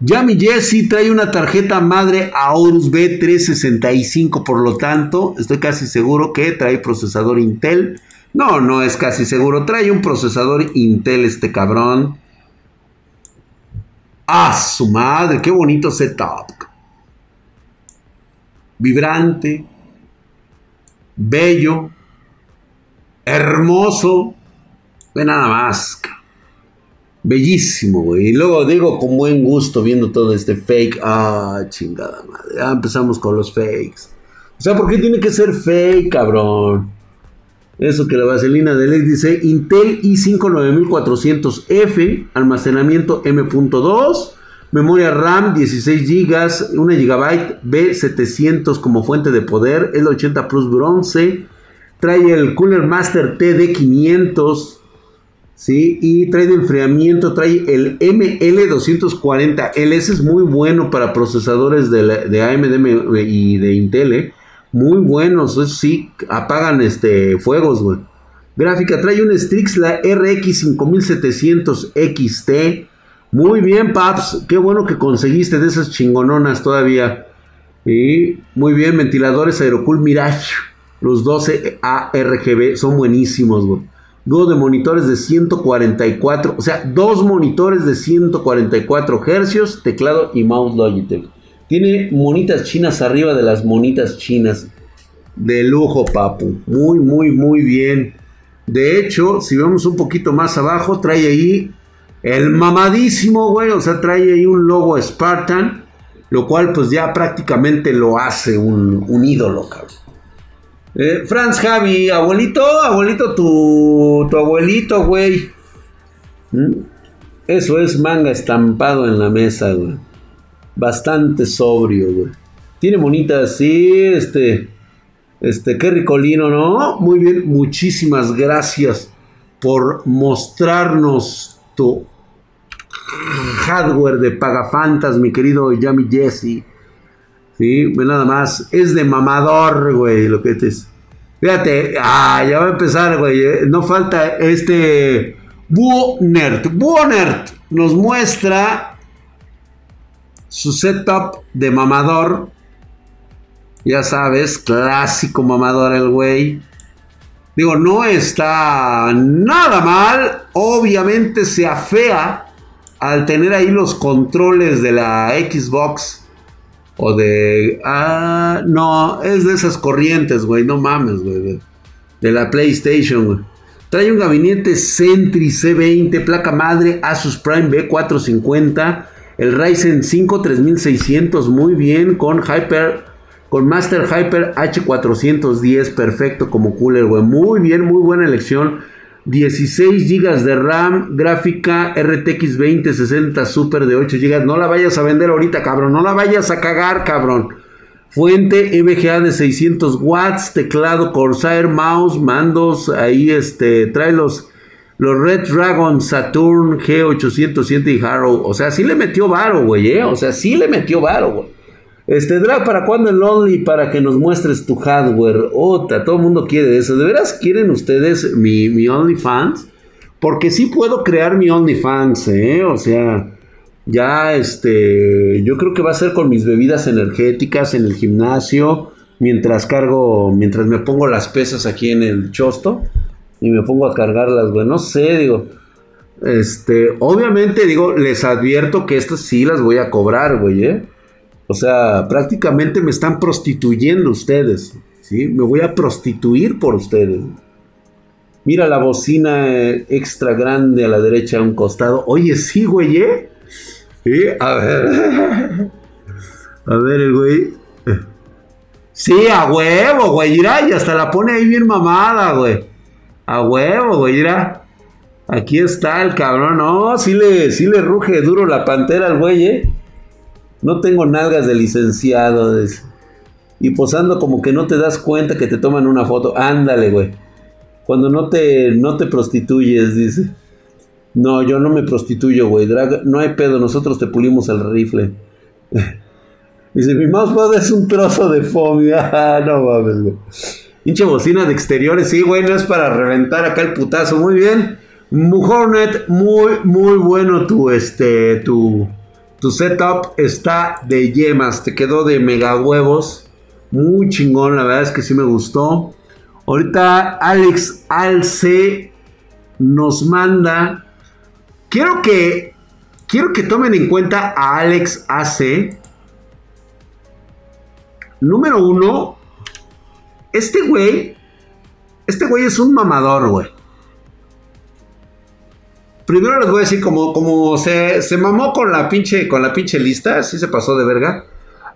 Yami Jesse trae una tarjeta madre Aorus B365, por lo tanto, estoy casi seguro que trae procesador Intel. No, no es casi seguro, trae un procesador Intel este cabrón. ¡Ah, su madre! ¡Qué bonito setup! Vibrante, bello, hermoso. Ve nada más. Bellísimo, güey. Y luego digo con buen gusto viendo todo este fake. Ah, chingada madre. Ya empezamos con los fakes. O sea, ¿por qué tiene que ser fake, cabrón? Eso que la vaselina de LED dice Intel i5 9400F, almacenamiento M.2, memoria RAM 16 GB, 1 GB B700 como fuente de poder, el 80 Plus bronce, trae el Cooler Master TD500 ¿sí? Y trae de enfriamiento, trae el ML240L, ese es muy bueno para procesadores de, AMD y de Intel, ¿eh? Muy buenos, sí, apagan este, fuegos, güey. Gráfica, trae un Strix, la RX 5700 XT. Muy bien, Paps, qué bueno que conseguiste de esas chingononas todavía. Y muy bien, ventiladores Aerocool Mirage, los 12 ARGB, son buenísimos, güey de monitores de 144, o sea, dos monitores de 144 hercios, teclado y mouse Logitech. Tiene monitas chinas arriba de las monitas chinas. De lujo, papu. Muy, muy, muy bien. De hecho, si vemos un poquito más abajo, trae ahí el mamadísimo, güey. O sea, trae ahí un logo Spartan. Lo cual, pues ya prácticamente lo hace un, un ídolo, cabrón. Eh, Franz Javi, abuelito, abuelito, tu, tu abuelito, güey. ¿Mm? Eso es manga estampado en la mesa, güey. Bastante sobrio, güey. Tiene bonitas, sí, este. Este, qué ricolino, ¿no? Muy bien, muchísimas gracias por mostrarnos tu hardware de pagafantas, mi querido Yami Jesse. Sí, nada más. Es de mamador, güey, lo que te es. Fíjate, ah, ya va a empezar, güey. Eh, no falta este. Búho Nerd nos muestra su setup de mamador. Ya sabes, clásico mamador el güey. Digo, no está nada mal. Obviamente se afea al tener ahí los controles de la Xbox o de. Ah, no, es de esas corrientes, güey. No mames, güey. De, la PlayStation, güey. Trae un gabinete Sentry C20, placa madre Asus Prime B450, el Ryzen 5 3600, muy bien, con Hyper, con Master Hyper H410, perfecto como cooler, güey. Muy bien, muy buena elección. 16 GB de RAM, gráfica RTX 2060 Super de 8 GB. No la vayas a vender ahorita, cabrón. No la vayas a cagar, cabrón. Fuente EVGA de 600 watts, teclado Corsair, mouse, mandos, ahí este, trae los Los Red Dragon, Saturn, G807 y Harrow. O sea, sí le metió varo, güey, ¿eh? O sea, sí le metió varo, güey. Este, Drag, ¿para cuándo el Only? Para que nos muestres tu hardware. Ota, todo el mundo quiere eso. ¿De veras quieren ustedes mi, mi OnlyFans? Porque sí puedo crear mi OnlyFans, ¿eh? O sea, ya este, yo creo que va a ser con mis bebidas energéticas en el gimnasio, mientras cargo, mientras me pongo las pesas aquí en el chosto y me pongo a cargarlas, güey. No sé, digo. Este, obviamente, digo, les advierto que estas sí las voy a cobrar, güey, ¿eh? O sea, prácticamente me están prostituyendo ustedes, ¿sí? Me voy a prostituir por ustedes. Mira la bocina eh, extra grande a la derecha a un costado. Oye, sí, güey, ¿eh? Sí, a ver. A ver, el güey. Sí, a huevo, güey. Mira, y hasta la pone ahí bien mamada, güey. A huevo, güey. Mira. Aquí está el cabrón. No, sí le, sí le ruge duro la pantera al güey, ¿eh? No tengo nalgas de licenciado. Y posando como que no te das cuenta que te toman una foto. Ándale, güey. Cuando no te, no te prostituyes, dice. No, yo no me prostituyo, güey. no hay pedo, nosotros te pulimos el rifle. <laughs> Dice, mi mousepad es un trozo de foamy. <laughs> Ah, no mames, güey. Pinche bocina de exteriores, sí, güey, no es para reventar acá el putazo. Muy bien. Hornet, muy, muy bueno tu, este, tu, tu setup está de yemas. Te quedó de mega huevos. Muy chingón, la verdad es que sí me gustó. Ahorita Alex Alce nos manda Quiero que, quiero que tomen en cuenta a Alex AC. Número uno, este güey, este güey es un mamador, güey. Primero les voy a decir como, como se, se mamó con la pinche, con la pinche lista, así se pasó de verga.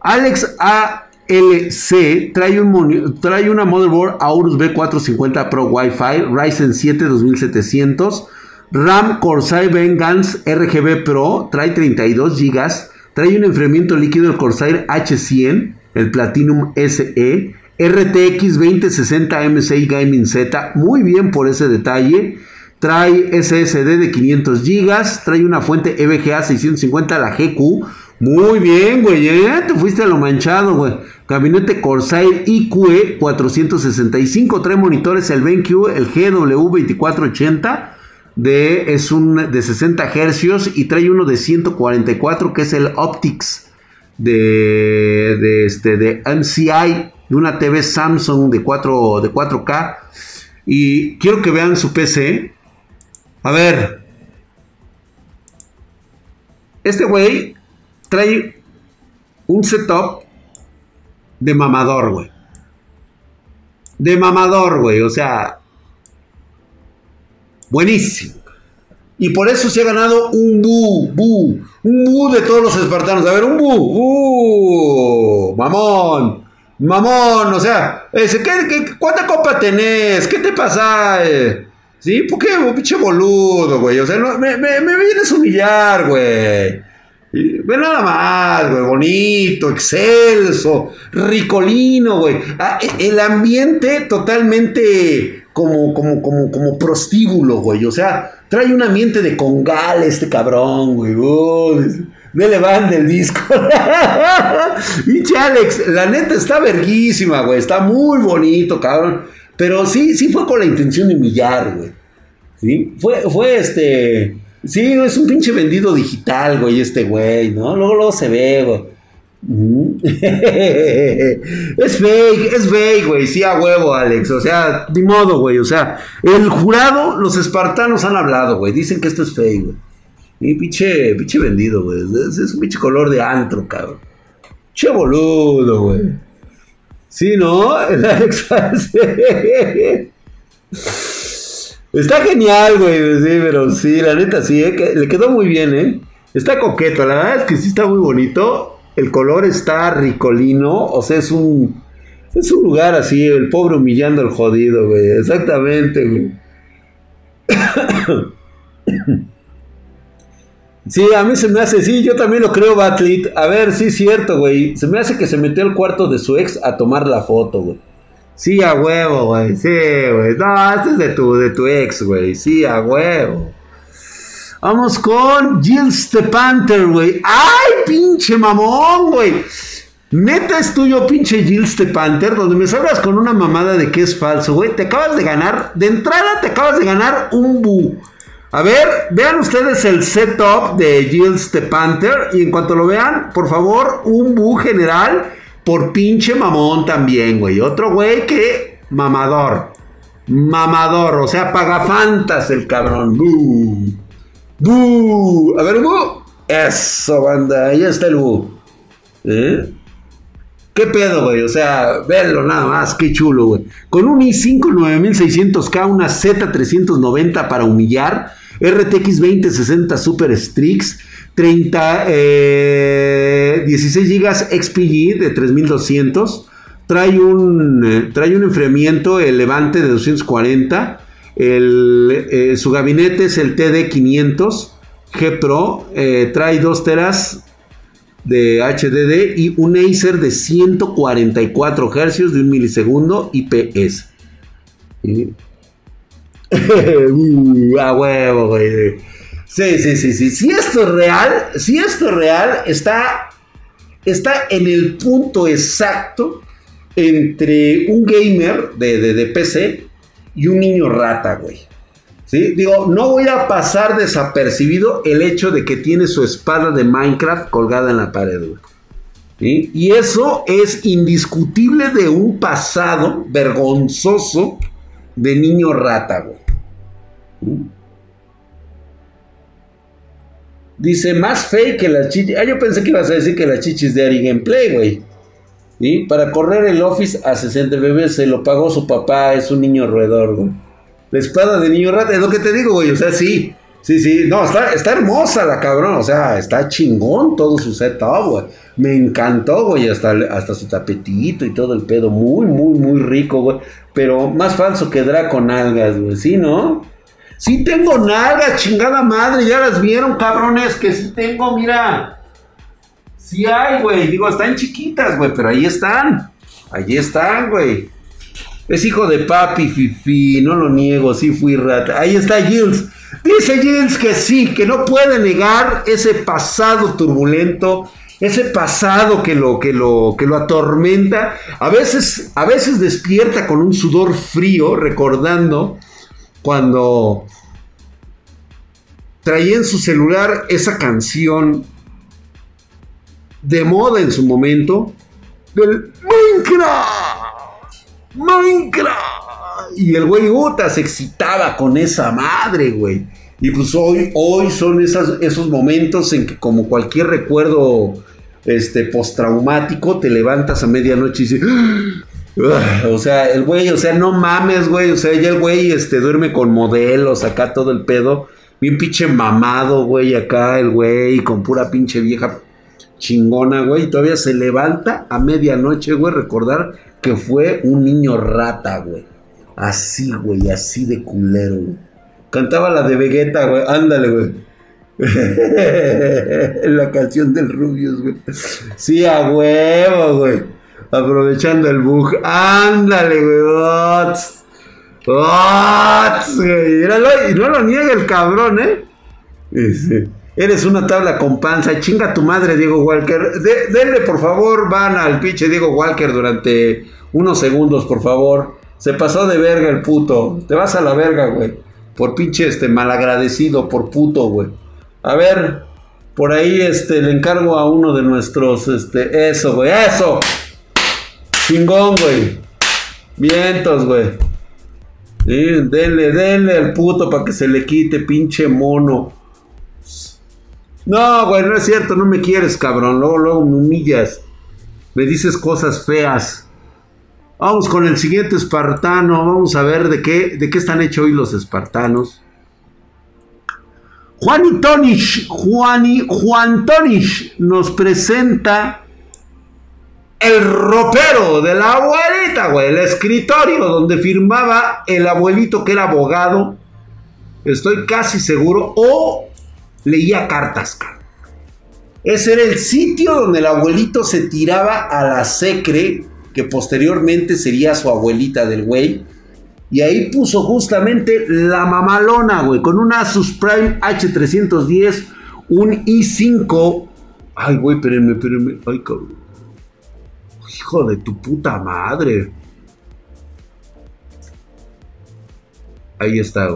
Alex ALC trae, un, trae una motherboard Aorus B450 Pro Wi-Fi Ryzen 7 2700 RAM Corsair Vengeance RGB Pro trae 32 GB. Trae un enfriamiento líquido del Corsair H100, el Platinum SE. RTX 2060 MSI Gaming Z, muy bien por ese detalle. Trae SSD de 500 GB. Trae una fuente EVGA 650, la GQ. Muy bien, güey. ¿eh? Te fuiste a lo manchado, güey. Gabinete Corsair IQE 465. Trae monitores el BenQ, el GW2480 de, es un de 60 hercios y trae uno de 144 que es el Optics de, de, este, de MCI, de una TV Samsung de, 4, de 4K. Y quiero que vean su PC. A ver. Este güey trae un setup de mamador, güey. De mamador, güey. O sea, Buenísimo. Y por eso se ha ganado un bu, bu, un bu de todos los espartanos. A ver, un bu, bu, mamón, mamón, o sea, ese, ¿qué, cuánta copa tenés? ¿Qué te pasa? ¿Sí? ¿Por qué, pinche boludo, güey? O sea, me, me, me vienes a humillar, güey. Ve nada más, güey, bonito, excelso, ricolino, güey. Ah, e, el ambiente totalmente como, como, como, como prostíbulo, güey. O sea, trae un ambiente de congal este cabrón, güey. me levanta el disco. <laughs> Pinche Alex, la neta está verguísima, güey. Está muy bonito, cabrón. Pero sí, sí fue con la intención de humillar, güey. Sí, fue, fue este. Sí, es un pinche vendido digital, güey, este güey, ¿no? Luego, luego se ve, güey. <laughs> es fake, es fake, güey. Sí, a huevo, Alex. O sea, de modo, güey. O sea, el jurado, los espartanos han hablado, güey. Dicen que esto es fake, güey. Y pinche, pinche vendido, güey. Es, un pinche color de antro, cabrón. Che boludo, güey. Sí, ¿no? <laughs> <laughs> Está genial, güey. Sí, pero sí, la neta sí, eh, le quedó muy bien, ¿eh? Está coqueto, la verdad es que sí está muy bonito el color está ricolino, o sea, es un, es un lugar así, el pobre humillando al jodido, güey, exactamente, güey. <coughs> Sí, a mí se me hace, sí, yo también lo creo, Batlit. A ver, sí cierto, güey. Se me hace que se metió al cuarto de su ex a tomar la foto, güey. Sí, a huevo, güey. Sí, güey. No, este es de tu, de tu ex, güey. Sí, a huevo. Vamos con Jill Panther, güey. ¡Ay, pinche mamón, güey! Neta es tuyo, pinche Jill Panther, donde me salgas con una mamada de que es falso, güey. Te acabas de ganar, de entrada te acabas de ganar un bu. A ver, vean ustedes el setup de Jill Panther y en cuanto lo vean, por favor, un bu general por pinche mamón también, güey. Otro güey que mamador. Mamador, o sea, pagafantas el cabrón. ¡Bú! ¡Bú! A ver, bu. Eso, banda. Ahí está el bu. ¿Eh? ¿Qué pedo, güey? O sea, verlo nada más, qué chulo, güey. Con un i5 9600K, una Z390 para humillar, RTX 2060 Super Strix, 30, 16 GB XPG de 3200. Trae un, eh, trae un enfriamiento, el Levante de 240. Eh, su gabinete es el TD500 G Pro. Eh, trae 2 teras de HDD y un Acer de 144 Hz de un milisegundo IPS. <laughs> uh, a huevo, güey. Sí, sí, sí, sí. Si esto es real, si esto es real, está, está en el punto exacto entre un gamer de, de, PC y un niño rata, güey. ¿Sí? Digo, no voy a pasar desapercibido el hecho de que tiene su espada de Minecraft colgada en la pared, güey. Y eso es indiscutible de un pasado vergonzoso de niño rata, güey. Dice, más fake que las chichis. Ah, yo pensé que ibas a decir que las chichis de Ari Gameplay, güey. ¿Sí? Para correr el Office a 60 bebés se lo pagó su papá, es un niño roedor, güey. La espada de niño rata, es lo que te digo, güey. O sea, sí. Sí, sí. No, está, está hermosa la cabrón. O sea, está chingón todo su setup, güey. Me encantó, güey. Hasta, hasta su tapetito y todo el pedo. Muy, muy, muy rico, güey. Pero más falso que Draco Nalgas, güey. ¿Sí, no? Sí tengo nalgas, chingada madre, ya las vieron, cabrones, que sí tengo, mira. Sí hay, güey. Digo, están chiquitas, güey, pero ahí están. Allí están, güey. Es hijo de papi, Fifi, no lo niego, sí fui rata. Ahí está Gilles. Dice Gilles que sí, que no puede negar ese pasado turbulento, ese pasado que lo, que lo, que lo atormenta. A veces, a veces despierta con un sudor frío, recordando cuando traía en su celular esa canción de moda en su momento del Minecraft. Minecraft. Y el güey Uta se excitaba con esa madre, güey. Y pues hoy, hoy son esos momentos en que como cualquier recuerdo este, postraumático, te levantas a medianoche y dices, o sea, el güey, o sea, no mames, güey. O sea, ya el güey este, duerme con modelos, acá todo el pedo. Bien pinche mamado, güey, acá el güey, con pura pinche vieja chingona, güey. Y todavía se levanta a medianoche, güey, recordar que fue un niño rata, güey. Así, güey, así de culero, güey. Cantaba la de Vegeta, güey. Ándale, güey. <laughs> la canción del Rubius, güey. Sí, a huevo, güey. Aprovechando el bug. Ándale, güey. Y no lo niega el cabrón, ¿eh? Eres una tabla con panza. Chinga tu madre, Diego Walker. denle, por favor, van al pinche Diego Walker durante unos segundos, por favor. Se pasó de verga el puto. Te vas a la verga, güey. Por pinche este malagradecido, por puto, güey. A ver, por ahí este le encargo a uno de nuestros este eso, güey, eso. Chingón, güey. Vientos, güey. denle, denle al puto para que se le quite, pinche mono. No, güey, no es cierto, no me quieres, cabrón. Luego, luego me humillas. Me dices cosas feas. Vamos con el siguiente espartano. Vamos a ver de qué, de qué están hechos hoy los espartanos. Juan y Tonish, Juan y Juan Tonish nos presenta el ropero de la abuelita, güey, el escritorio donde firmaba el abuelito que era abogado, estoy casi seguro, o leía cartas, Ese era el sitio donde el abuelito se tiraba a la secre que posteriormente sería su abuelita del güey. Y ahí puso justamente la mamalona, güey, con un Asus Prime H310, un i5. Ay, güey, espérenme, espérenme. Ay, cabrón. Hijo de tu puta madre. Ahí está.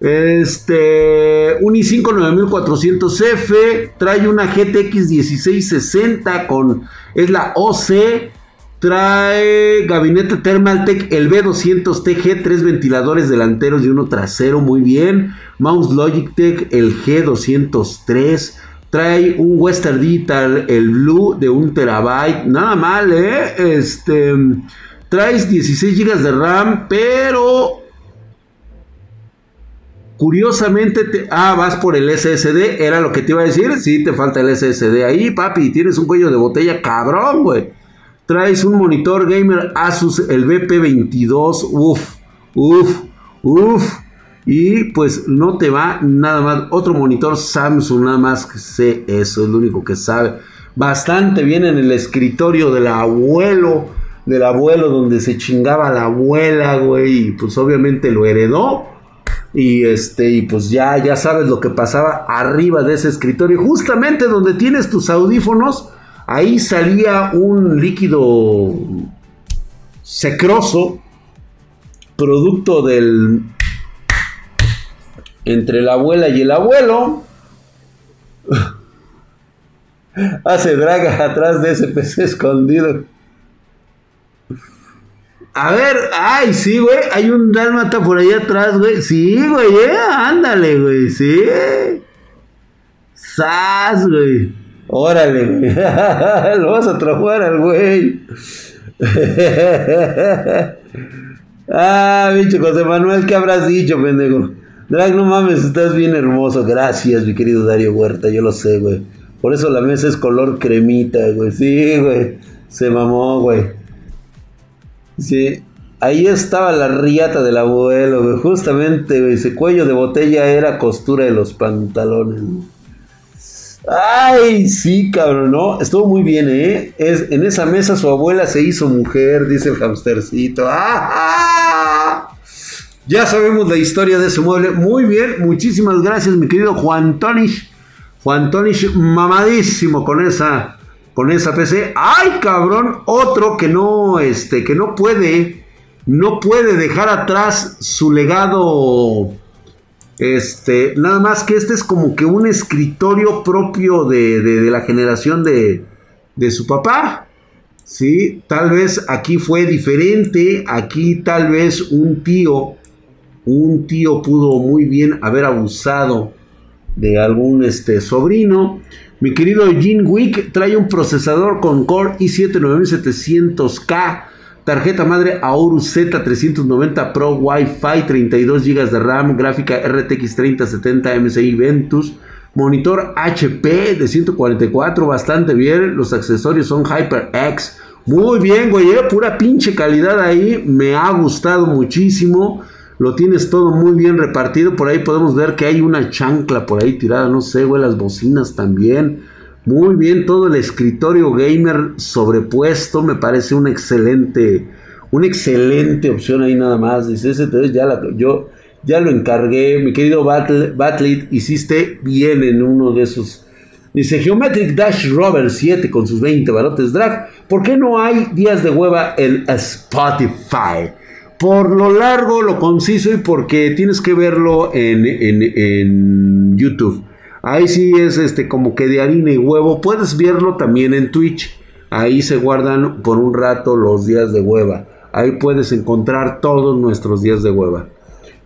Este, un i5 9400F, trae una GTX 1660 con, es la OC, trae gabinete Thermaltech, el B200TG, tres ventiladores delanteros y uno trasero, muy bien, mouse Logitech, el G203, trae un Western Digital, el Blue de un terabyte, nada mal, eh, este, traes 16 GB de RAM, pero Curiosamente, te, ah, vas por el SSD, era lo que te iba a decir. Sí, te falta el SSD ahí, papi. Tienes un cuello de botella cabrón, güey. Traes un monitor gamer Asus, el BP22. Uf, uf, uf. Y pues no te va nada más. Otro monitor Samsung, nada más que sé eso, es lo único que sabe. Bastante bien en el escritorio del abuelo, del abuelo donde se chingaba la abuela, güey. Y pues obviamente lo heredó y este, y pues ya, ya sabes lo que pasaba arriba de ese escritorio. Justamente donde tienes tus audífonos, ahí salía un líquido secroso, producto del entre la abuela y el abuelo. <laughs> Hace draga atrás de ese PC escondido. A ver, ay, sí, güey, hay un dálmata por ahí atrás, güey. Sí, güey, eh, ándale, güey, sí. Sas, güey. Órale, güey. <laughs> Lo vas a trabajar al güey. <laughs> ah, bicho José Manuel, ¿qué habrás dicho, pendejo? Drag, no mames, estás bien hermoso. Gracias, mi querido Dario Huerta, yo lo sé, güey. Por eso la mesa es color cremita, güey. Sí, güey. Se mamó, güey. Sí, ahí estaba la riata del abuelo, Justamente, ese cuello de botella era costura de los pantalones. Ay, sí, cabrón, ¿no? Estuvo muy bien, ¿eh? En esa mesa su abuela se hizo mujer, dice el hamstercito. ¡Ah! Ya sabemos la historia de ese mueble. Muy bien, muchísimas gracias, mi querido Juan Tonish. Juan Tonish, mamadísimo con esa con esa PC. ¡Ay, cabrón! Otro que no, este, que no puede, no puede dejar atrás su legado. Este, nada más que este es como que un escritorio propio de, de, la generación de, de su papá. ¿sí? Tal vez aquí fue diferente, aquí tal vez un tío, un tío pudo muy bien haber abusado de algún este, sobrino. Mi querido Jin Wick trae un procesador con Core i7 9700K, tarjeta madre Aorus Z390 Pro Wi-Fi, 32 GB de RAM, gráfica RTX 3070 MSI Ventus, monitor HP de 144, bastante bien, los accesorios son HyperX, muy bien, güey, eh, pura pinche calidad ahí, me ha gustado muchísimo lo tienes todo muy bien repartido. Por ahí podemos ver que hay una chancla por ahí tirada, no sé, güey, las bocinas también. Muy bien, todo el escritorio gamer sobrepuesto, me parece una excelente, una excelente opción ahí nada más. Dice, ese ya la, yo ya lo encargué, mi querido Battle, hiciste bien en uno de esos. Dice Geometric Dash Rover 7 con sus 20 barotes drag. ¿Por qué no hay días de hueva en Spotify? Por lo largo, lo conciso y porque tienes que verlo en, YouTube. Ahí sí es este como que de harina y huevo. Puedes verlo también en Twitch. Ahí se guardan por un rato los días de hueva. Ahí puedes encontrar todos nuestros días de hueva.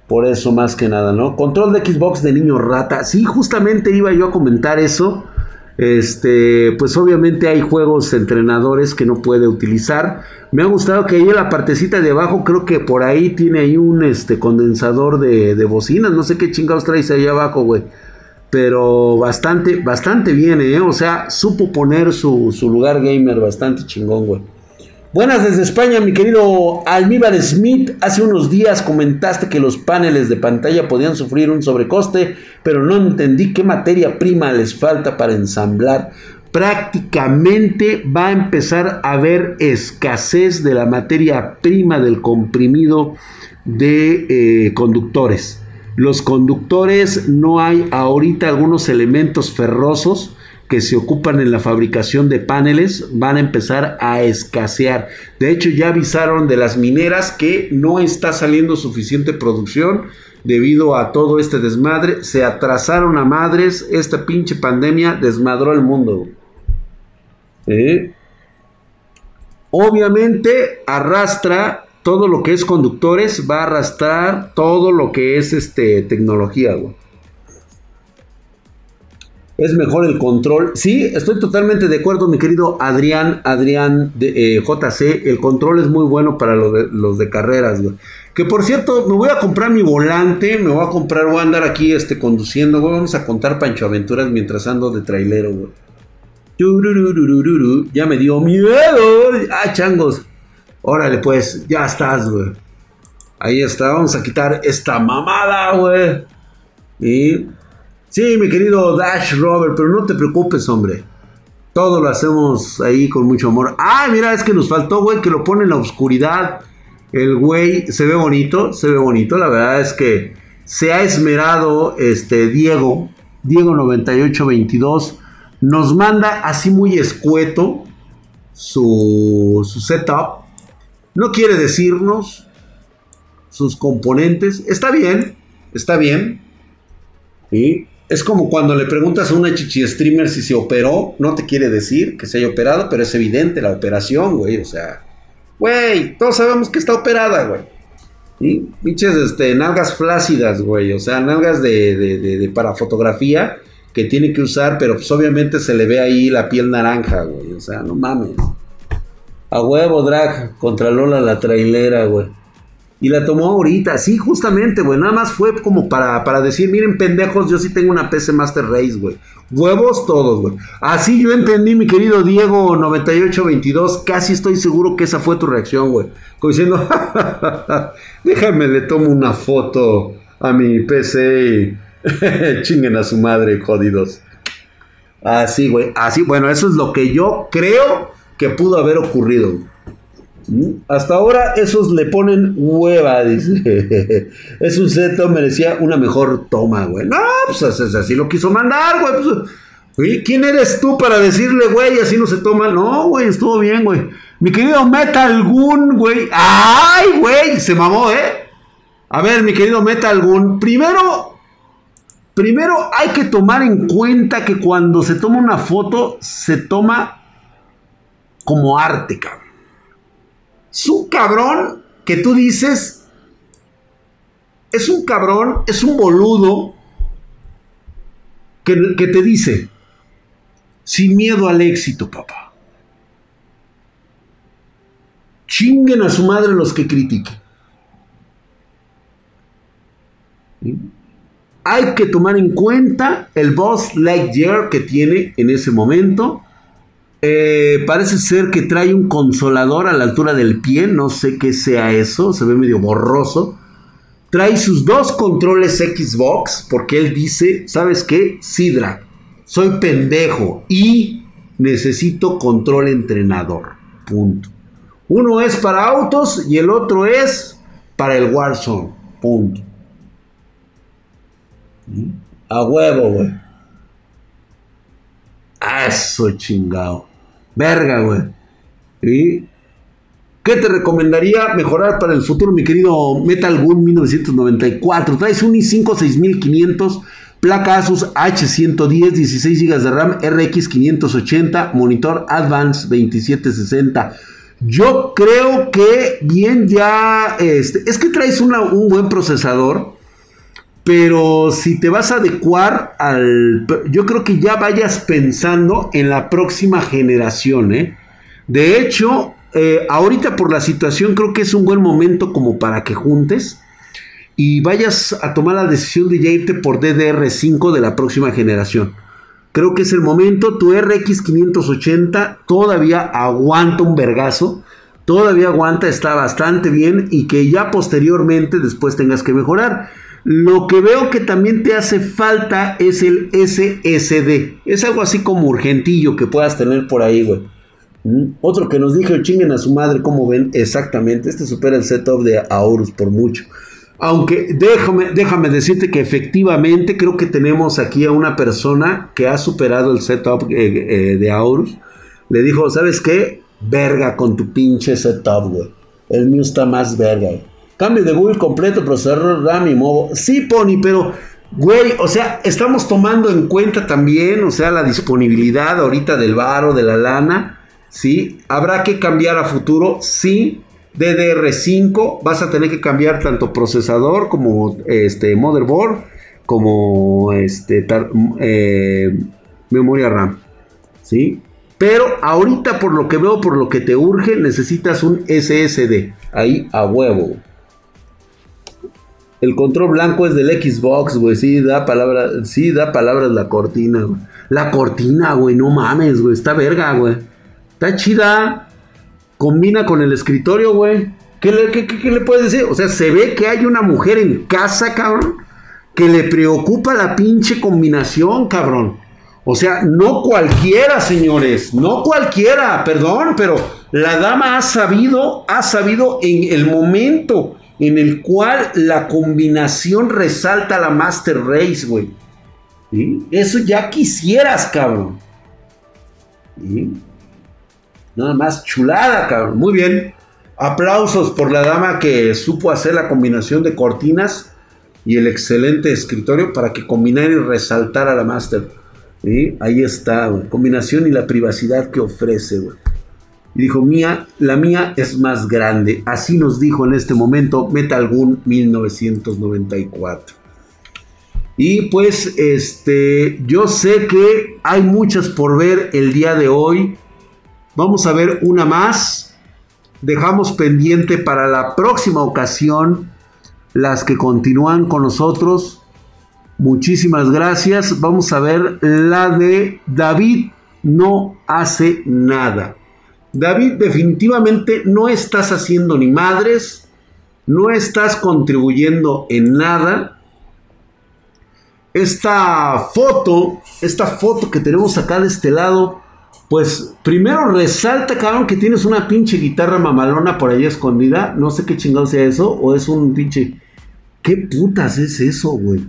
Por eso más que nada, ¿no? Control de Xbox de niño rata. Sí, justamente iba yo a comentar eso. Este, pues obviamente hay juegos entrenadores que no puede utilizar. Me ha gustado que ahí en la partecita de abajo, creo que por ahí tiene ahí un este condensador de, de bocinas. No sé qué chingados traes ahí abajo, güey. Pero bastante, bastante bien, ¿eh? O sea, supo poner su, su lugar gamer bastante chingón, güey. Buenas desde España, mi querido Almíbar Smith. Hace unos días comentaste que los paneles de pantalla podían sufrir un sobrecoste, pero no entendí qué materia prima les falta para ensamblar. prácticamente va a empezar a haber escasez de la materia prima del comprimido de eh, conductores. Los conductores no hay ahorita algunos elementos ferrosos que se ocupan en la fabricación de paneles van a empezar a escasear. De hecho, ya avisaron de las mineras que no está saliendo suficiente producción debido a todo este desmadre. Se atrasaron a madres. Esta pinche pandemia desmadró el mundo. Obviamente arrastra todo lo que es conductores, va a arrastrar todo lo que es este, tecnología, Es mejor el control. Sí, estoy totalmente de acuerdo, mi querido Adrián, Adrián eh, JC. El control es muy bueno para los de carreras, Que por cierto, me voy a comprar mi volante, me voy a comprar, voy a andar aquí este, conduciendo, Vamos a contar Pancho Aventuras mientras ando de trailero, güey. Ya me dio miedo. Ah, changos. Órale, pues, ya estás, güey. Ahí está, vamos a quitar esta mamada, güey. Y. Sí, mi querido Dash Robert, pero no te preocupes, hombre. Todo lo hacemos ahí con mucho amor. Ah, mira, es que nos faltó, güey, que lo pone en la oscuridad. El güey se ve bonito, se ve bonito. La verdad es que se ha esmerado este Diego, Diego 9822 nos manda así muy escueto su, setup. No quiere decirnos sus componentes. Está bien, está bien. y Es como cuando le preguntas a una chichi streamer si se operó, no te quiere decir que se haya operado, pero es evidente la operación, güey. O sea, güey, todos sabemos que está operada, güey. Pinches este, nalgas flácidas, güey. O sea, nalgas de, de para fotografía que tiene que usar, pero pues obviamente se le ve ahí la piel naranja, güey. O sea, no mames. A huevo, drag, contra Lola la trailera, güey. Y la tomó ahorita, sí, justamente, güey. Nada más fue como para, para decir, miren, pendejos, yo sí tengo una PC Master Race, güey. Huevos todos, güey. Así yo entendí, mi querido Diego 9822. Casi estoy seguro que esa fue tu reacción, güey. Como diciendo, <laughs> déjame, le tomo una foto a mi PC <laughs> Chinguen a su madre, jodidos. Así, güey. Así, bueno, eso es lo que yo creo que pudo haber ocurrido. ¿Mm? Hasta ahora esos le ponen hueva, dice. <laughs> es un seto, merecía una mejor toma, güey. No, pues así lo quiso mandar, güey. Pues, ¿quién eres tú para decirle, güey, así no se toma? No, güey, estuvo bien, güey. Mi querido Metal Gun, güey. ¡Ay, güey! Se mamó, ¿eh? A ver, mi querido Metal Gun. Primero, Primero hay que tomar en cuenta que cuando se toma una foto, se toma como arte, cabrón. Es un cabrón que tú dices, es un cabrón, es un boludo que, que te dice, sin miedo al éxito, papá. Chinguen a su madre los que critiquen hay que tomar en cuenta el Boss Lightyear que tiene en ese momento. Eh, parece ser que trae un consolador a la altura del pie, no sé qué sea eso, se ve medio borroso. Trae sus dos controles Xbox, porque él dice, ¿sabes qué? Sidra, soy pendejo y necesito control entrenador. Punto. Uno es para autos y el otro es para el Warzone. Punto. A huevo, güey. Eso chingado. Verga, güey. ¿Y qué te recomendaría mejorar para el futuro, mi querido Metal Gun 1994? Traes un i5 6500, placa Asus H110, 16 GB de RAM, RX 580, monitor Advance 2760. Yo creo que bien ya, este, es que traes un buen procesador pero si te vas a adecuar al... Yo creo que ya vayas pensando en la próxima generación, ¿eh? De hecho, eh, ahorita por la situación creo que es un buen momento como para que juntes y vayas a tomar la decisión de ya irte por DDR5 de la próxima generación. Creo que es el momento. Tu RX 580 todavía aguanta un vergazo. Todavía aguanta, está bastante bien y que ya posteriormente después tengas que mejorar. Lo que veo que también te hace falta es el SSD. Es algo así como urgentillo que puedas tener por ahí, güey. ¿Mm? Otro que nos dijo, chinguen a su madre, como ven, exactamente. Este supera el setup de Aorus por mucho. Aunque déjame, déjame decirte que efectivamente creo que tenemos aquí a una persona que ha superado el setup eh, eh, de Aorus. Le dijo, ¿sabes qué? Verga con tu pinche setup, güey. El mío está más verga. Cambio de Google completo, procesador RAM y modo. Sí, Pony, pero, güey, o sea, estamos tomando en cuenta también, o sea, la disponibilidad ahorita del varo, de la lana. ¿Sí? ¿Habrá que cambiar a futuro? Sí. DDR5, vas a tener que cambiar tanto procesador como este motherboard, como este eh, memoria RAM. ¿Sí? Pero ahorita por lo que veo, por lo que te urge, necesitas un SSD. Ahí a huevo. El control blanco es del Xbox, güey. Sí, da palabras. Sí, da palabras la cortina, güey. La cortina, güey. No mames, güey. Está verga, güey. Está chida. Combina con el escritorio, güey. ¿Qué le, qué le puedes decir? O sea, se ve que hay una mujer en casa, cabrón. Que le preocupa la pinche combinación, cabrón. O sea, no cualquiera, señores, no cualquiera, perdón, pero la dama ha sabido, ha sabido en el momento en el cual la combinación resalta la Master Race, güey. Eso ya quisieras, cabrón. Nada más chulada, cabrón. Muy bien. Aplausos por la dama que supo hacer la combinación de cortinas y el excelente escritorio para que combinara y resaltara la Master. Ahí está, Combinación y la privacidad que ofrece, Y dijo, mía, la mía es más grande. Así nos dijo en este momento Metal Gun 1994. Y pues, este, yo sé que hay muchas por ver el día de hoy. Vamos a ver una más. Dejamos pendiente para la próxima ocasión las que continúan con nosotros. Muchísimas gracias. Vamos a ver la de David no hace nada. David, definitivamente no estás haciendo ni madres, no estás contribuyendo en nada. Esta foto, esta foto que tenemos acá de este lado, pues primero resalta, cabrón, que tienes una pinche guitarra mamalona por ahí escondida. No sé qué chingado sea eso, o es un pinche. ¿Qué putas es eso, güey?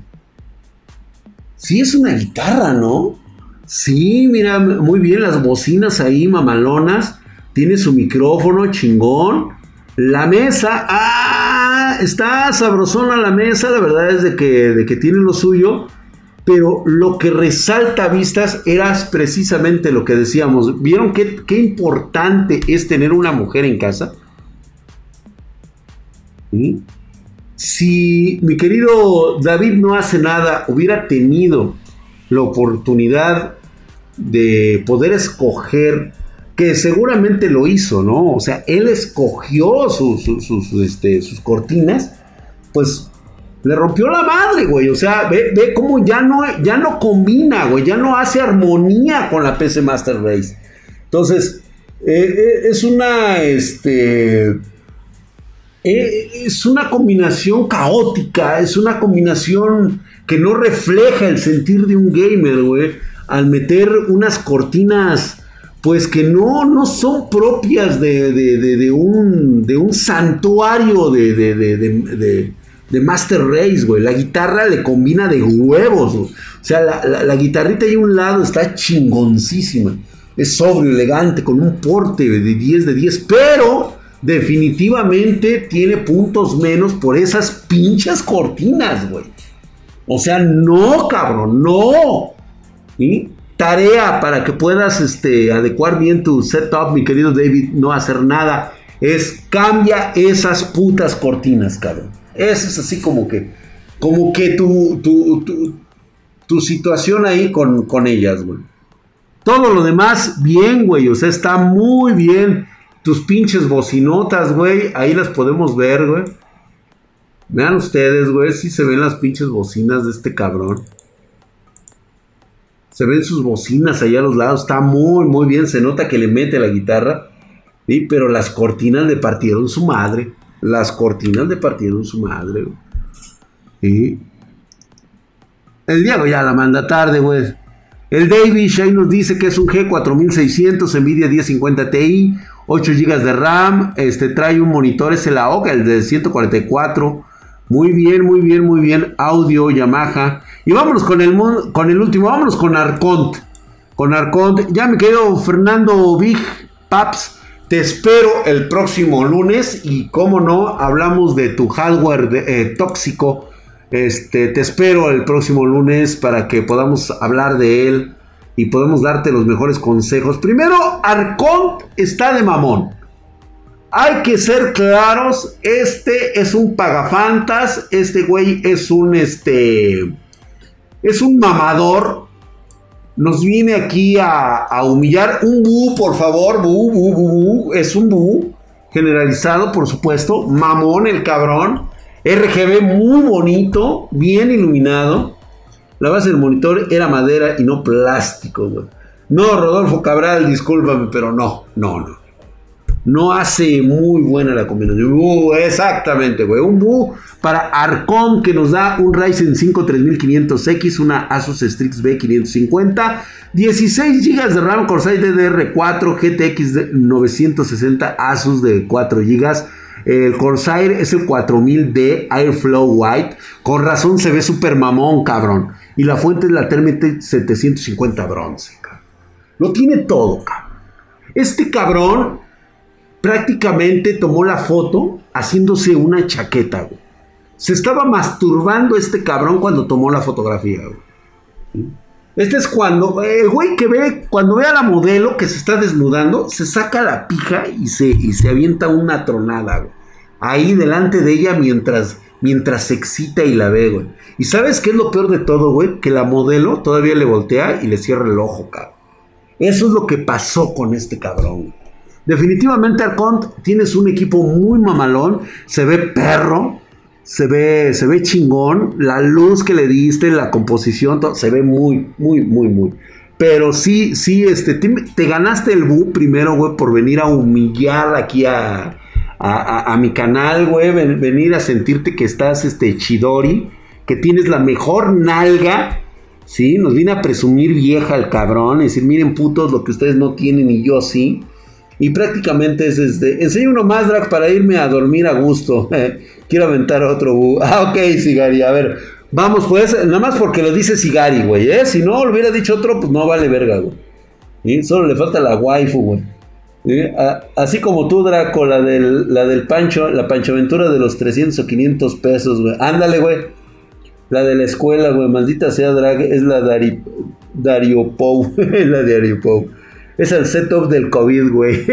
Sí, es una guitarra, ¿no? Sí, mira, muy bien, las bocinas ahí, mamalonas. Tiene su micrófono, chingón. La mesa, ah, está sabrosona la mesa, la verdad es de que, de que tiene lo suyo. Pero lo que resalta a vistas era precisamente lo que decíamos. ¿Vieron qué, qué importante es tener una mujer en casa? ¿Sí? Si mi querido David no hace nada, hubiera tenido la oportunidad de poder escoger, que seguramente lo hizo, ¿no? O sea, él escogió sus, este, sus cortinas, pues le rompió la madre, güey. O sea, ve, ve cómo ya no, ya no combina, güey. Ya no hace armonía con la PC Master Race. Entonces, eh, eh, es una, este eh, es una combinación caótica, es una combinación que no refleja el sentir de un gamer, güey, al meter unas cortinas, pues que no, no son propias de, un, de un santuario de, Master Race, güey. La guitarra le combina de huevos, O sea, la, la guitarrita ahí a un lado está chingoncísima. Es sobrio, elegante, con un porte de 10 de 10, pero definitivamente tiene puntos menos por esas pinches cortinas, güey. O sea, no, cabrón, no. ¿Sí? Tarea para que puedas este, adecuar bien tu setup, mi querido David, no hacer nada, es cambia esas putas cortinas, cabrón. Eso es así como que, como que tu, tu, tu, situación ahí con, con ellas, güey. Todo lo demás, bien, güey, o sea, está muy bien tus pinches bocinotas, güey. Ahí las podemos ver, güey. Vean ustedes, güey, si se ven las pinches bocinas de este cabrón. Se ven sus bocinas allá a los lados. Está muy, muy bien. Se nota que le mete la guitarra. Sí, pero las cortinas le partieron su madre. Las cortinas le partieron su madre. El Diego ya la manda tarde, güey. El Davis ahí nos dice que es un G4600, Nvidia 1050 Ti, 8 GB de RAM, este trae un monitor, es el AOC, el de 144. Muy bien, muy bien, muy bien. Audio, Yamaha. Y vámonos con el, con el último, vámonos con Arcont. Con Arcont, ya me quedo Fernando Big Paps. Te espero el próximo lunes y como no, hablamos de tu hardware eh, tóxico. Este, te espero el próximo lunes para que podamos hablar de él y podemos darte los mejores consejos. Primero, Arcont está de mamón. Hay que ser claros, este es un pagafantas, este güey es un este es un mamador. Nos viene aquí a, humillar un bu, por favor, bu, bu, bu, bu, es un bu generalizado, por supuesto, mamón el cabrón. RGB muy bonito, bien iluminado. La base del monitor era madera y no plástico, güey. No, Rodolfo Cabral, discúlpame, pero no, no, no. No hace muy buena la combinación. Uh, exactamente, güey. Un Bu para Arcon que nos da un Ryzen 5 3500X, una Asus Strix B550, 16 GB de RAM Corsair DDR4, GTX 960 Asus de 4 GB. El Corsair es el 4000D Airflow White. Con razón se ve súper mamón, cabrón. Y la fuente es la Thermaltake 750 bronce, cabrón. Lo tiene todo, cabrón. Este cabrón prácticamente tomó la foto haciéndose una chaqueta, güey. Se estaba masturbando este cabrón cuando tomó la fotografía, güey. Este es cuando el güey que ve, cuando ve a la modelo que se está desnudando, se saca la pija y se, y se avienta una tronada, güey. Ahí delante de ella mientras, mientras se excita y la ve, güey. Y sabes qué es lo peor de todo, güey? Que la modelo todavía le voltea y le cierra el ojo, cabrón. Eso es lo que pasó con este cabrón. Definitivamente Arcont tienes un equipo muy mamalón, se ve perro, se ve, se ve chingón, la luz que le diste, la composición, todo, se ve muy, muy, muy, muy. Pero sí, sí, este, te, ganaste el bu primero, güey, por venir a humillar aquí a, a, mi canal, güey, venir a sentirte que estás, este, chidori, que tienes la mejor nalga, ¿sí? Nos viene a presumir vieja el cabrón, decir, miren putos lo que ustedes no tienen y yo sí. Y prácticamente es este. Enseño uno más, Drag, para irme a dormir a gusto. <laughs> Quiero aventar otro. Ah, ok, Sigari. A ver, vamos, pues. Nada más porque lo dice Sigari, güey. ¿eh? Si no lo hubiera dicho otro, pues no vale verga, güey. Solo le falta la waifu, güey. así como tú, Draco, la del, la del Pancho, la de los 300 o 500 pesos, güey. Ándale, güey. La de la escuela, güey. Maldita sea, Drag. Es la Dari, Dario Pou. <laughs> la de Dario Pou. Es el setup del COVID, güey.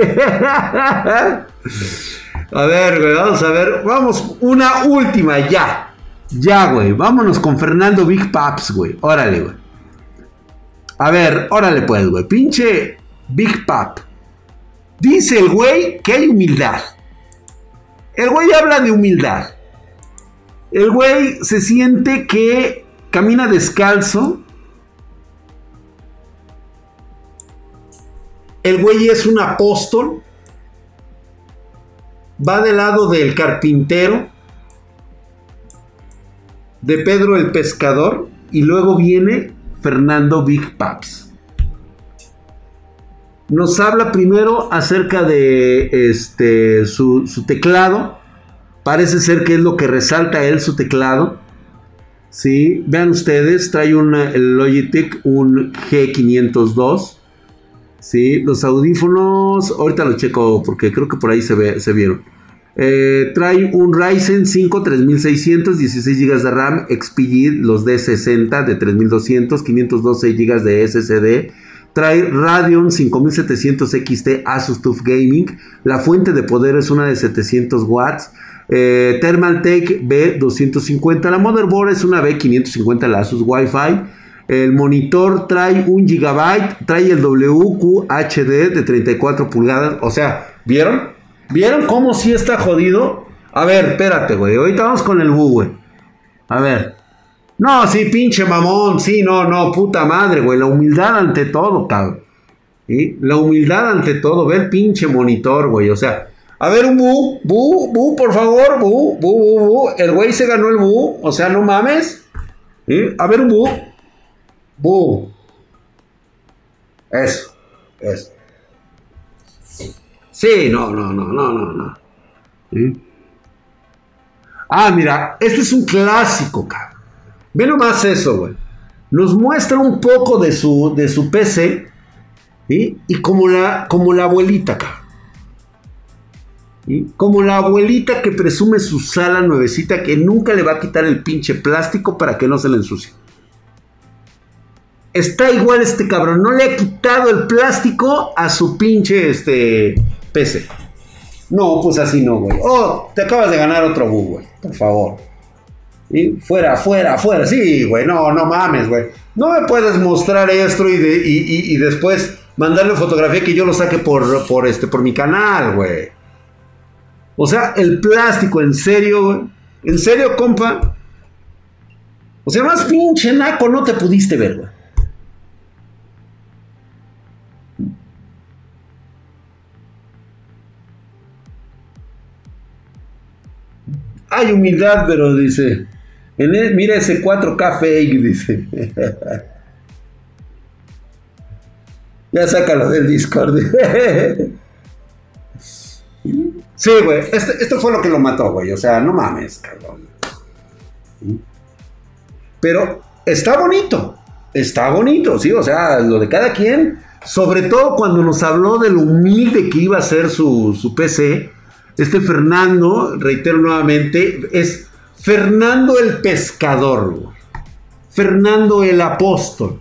a ver, güey, vamos a ver. Vamos, una última, ya. Ya, güey. Vámonos con Fernando Big Paps, güey. Órale, güey. A ver, órale pues, güey. Pinche Big Pap. Dice el güey que hay humildad. El güey habla de humildad. El güey se siente que camina descalzo El güey es un apóstol. Va del lado del carpintero. De Pedro el pescador. Y luego viene Fernando Big Paps. Nos habla primero acerca de este, su, teclado. Parece ser que es lo que resalta él su teclado. ¿Sí? Vean ustedes, trae un Logitech, un G502. Sí, los audífonos, ahorita lo checo porque creo que por ahí se, ve, se vieron. Eh, trae un Ryzen 5 3600, 16 GB de RAM, XPG, los D60 de 3200, 512 GB de SSD. Trae Radeon 5700 XT Asus TUF Gaming. La fuente de poder es una de 700 watts. Eh, Thermaltake B250. La motherboard es una B550, la Asus Wi-Fi. El monitor trae un gigabyte, trae el WQHD de 34 pulgadas. O sea, ¿vieron? ¿Vieron cómo sí está jodido? A ver, espérate, güey. Ahorita vamos con el bu, güey. A ver. No, sí, pinche mamón. Sí, no, no, puta madre, güey. La humildad ante todo, cabrón. ¿Sí? La humildad ante todo. Ver pinche monitor, güey. O sea, a ver, un bu, bu, bu, por favor, bu, bu, bu, bu. El güey se ganó el bu. O sea, no mames. A ver, un búho. Búho. Eso, eso. Sí, no, no, no, no, no, no. Ah, mira, este es un clásico, cabrón. Ve nomás eso, güey. Nos muestra un poco de su, de su PC. Y como la, como la abuelita, cabrón. Como la abuelita que presume su sala nuevecita que nunca le va a quitar el pinche plástico para que no se le ensucie. Está igual este cabrón, no le ha quitado el plástico a su pinche este PC. No, pues así no, güey. Oh, te acabas de ganar otro bug, güey. Por favor. Y fuera, fuera, fuera. Sí, güey. No, no mames, güey. No me puedes mostrar esto y, y, después mandarle fotografía que yo lo saque por, por, este, por mi canal, güey. O sea, el plástico, en serio, güey. En serio, compa. O sea, más pinche naco no te pudiste ver, güey. Hay humildad, pero dice. mira ese 4K fake, dice. <laughs> ya sácalo del Discord. <laughs> sí, güey. Este, esto fue lo que lo mató, güey. O sea, no mames, cabrón. Pero está bonito. Está bonito, sí. O sea, lo de cada quien. Sobre todo cuando nos habló de lo humilde que iba a ser su, su PC este Fernando, reitero nuevamente, es Fernando el pescador, Fernando el apóstol,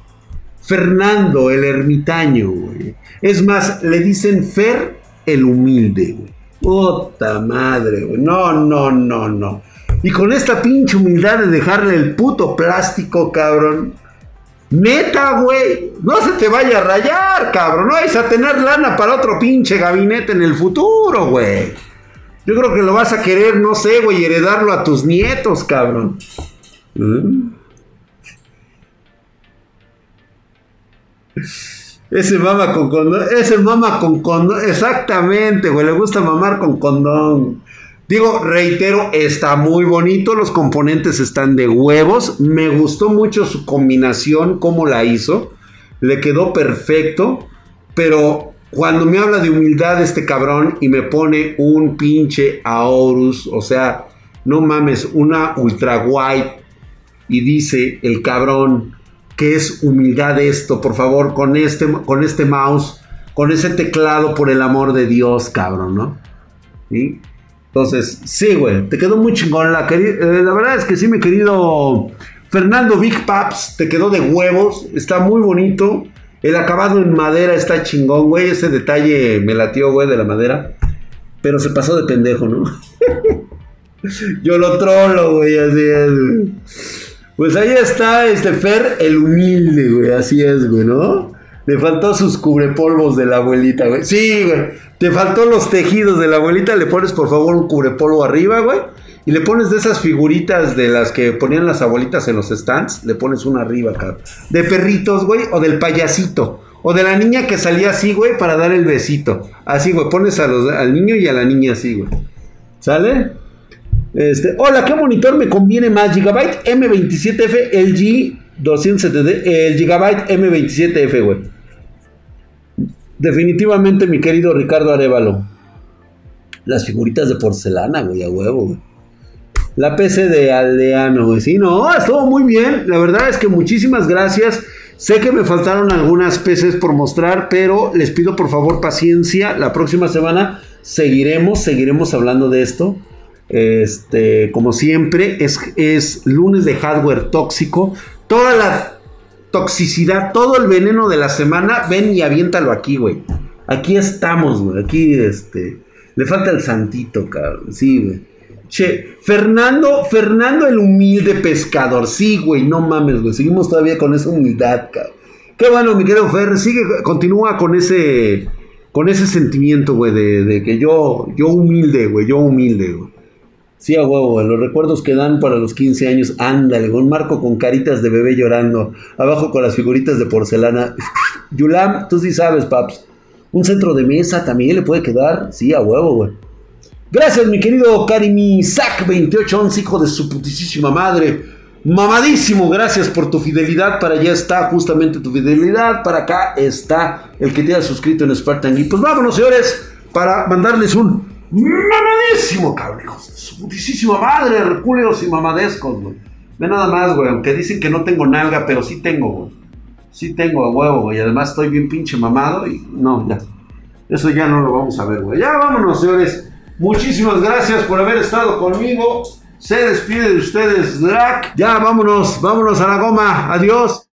Fernando el ermitaño, Es más, le dicen Fer el humilde, güey. Puta madre, güey. No, no, no, no. Y con esta pinche humildad de dejarle el puto plástico, cabrón. Neta, güey. No se te vaya a rayar, cabrón. No vais a tener lana para otro pinche gabinete en el futuro, güey. Yo creo que lo vas a querer, no sé, güey, heredarlo a tus nietos, cabrón. ¿Mm? Ese mama con condón. Ese mama con condón. Exactamente, güey. Le gusta mamar con condón. Digo, reitero, está muy bonito. Los componentes están de huevos. Me gustó mucho su combinación, cómo la hizo. Le quedó perfecto. Pero cuando me habla de humildad este cabrón y me pone un pinche Aorus, o sea, no mames, una ultra white y dice el cabrón que es humildad esto, por favor, con este, con este mouse, con ese teclado, por el amor de Dios, cabrón, ¿no? ¿Sí? Entonces, sí, güey, te quedó muy chingón. La, eh, la verdad es que sí, mi querido Fernando Big Paps, te quedó de huevos, está muy bonito. El acabado en madera está chingón, güey. Ese detalle me latió, güey, de la madera. Pero se pasó de pendejo, ¿no? <laughs> Yo lo trolo, güey, así es, Pues ahí está este Fer, el humilde, güey, así es, güey, ¿no? Le faltó sus cubrepolvos de la abuelita, güey. Sí, güey. Te faltó los tejidos de la abuelita. Le pones, por favor, un cubrepolvo arriba, güey. Y le pones de esas figuritas de las que ponían las abuelitas en los stands, le pones una arriba, cabrón. De perritos, güey, o del payasito. O de la niña que salía así, güey, para dar el besito. Así, güey, pones al niño y a la niña así, güey. ¿Sale? Este, hola, ¿qué monitor me conviene más? Gigabyte M27F, LG 270D, el Gigabyte M27F, güey. Definitivamente, mi querido Ricardo Arevalo. Las figuritas de porcelana, güey, a huevo, güey. La PC de Aldeano, güey. Sí, no, estuvo muy bien. La verdad es que muchísimas gracias. Sé que me faltaron algunas PCs por mostrar, pero les pido por favor paciencia. La próxima semana seguiremos, seguiremos hablando de esto. Este, como siempre, es, es lunes de hardware tóxico. Toda la toxicidad, todo el veneno de la semana, ven y aviéntalo aquí, güey. Aquí estamos, güey. Aquí, este. Le falta el santito, cabrón. Sí, güey. Che, Fernando, Fernando el humilde pescador. Sí, güey, no mames, güey. Seguimos todavía con esa humildad, cabrón. Qué bueno, mi querido Fer. Sigue, continúa con ese, con ese sentimiento, güey, de, que yo, yo humilde, güey, yo humilde, güey. Sí, a huevo, güey. Los recuerdos que dan para los 15 años. Ándale, un marco con caritas de bebé llorando. Abajo con las figuritas de porcelana. <laughs> Yulam, tú sí sabes, paps. Un centro de mesa también le puede quedar. Sí, a huevo, güey. Gracias, mi querido Karimi Zack 2811, hijo de su putísima madre. Mamadísimo, gracias por tu fidelidad. Para allá está justamente tu fidelidad. Para acá está el que te ha suscrito en Spartan Y Pues vámonos, señores, para mandarles un mamadísimo, cabrón. Su putísima madre, hercúleos y mamadescos, güey. Ve nada más, güey. Aunque dicen que no tengo nalga, pero sí tengo, güey. Sí tengo a huevo, güey. Además estoy bien pinche mamado y no, ya. Eso ya no lo vamos a ver, güey. Ya vámonos, señores. Muchísimas gracias por haber estado conmigo. Se despide de ustedes, Drac. Ya vámonos, vámonos a la goma. Adiós.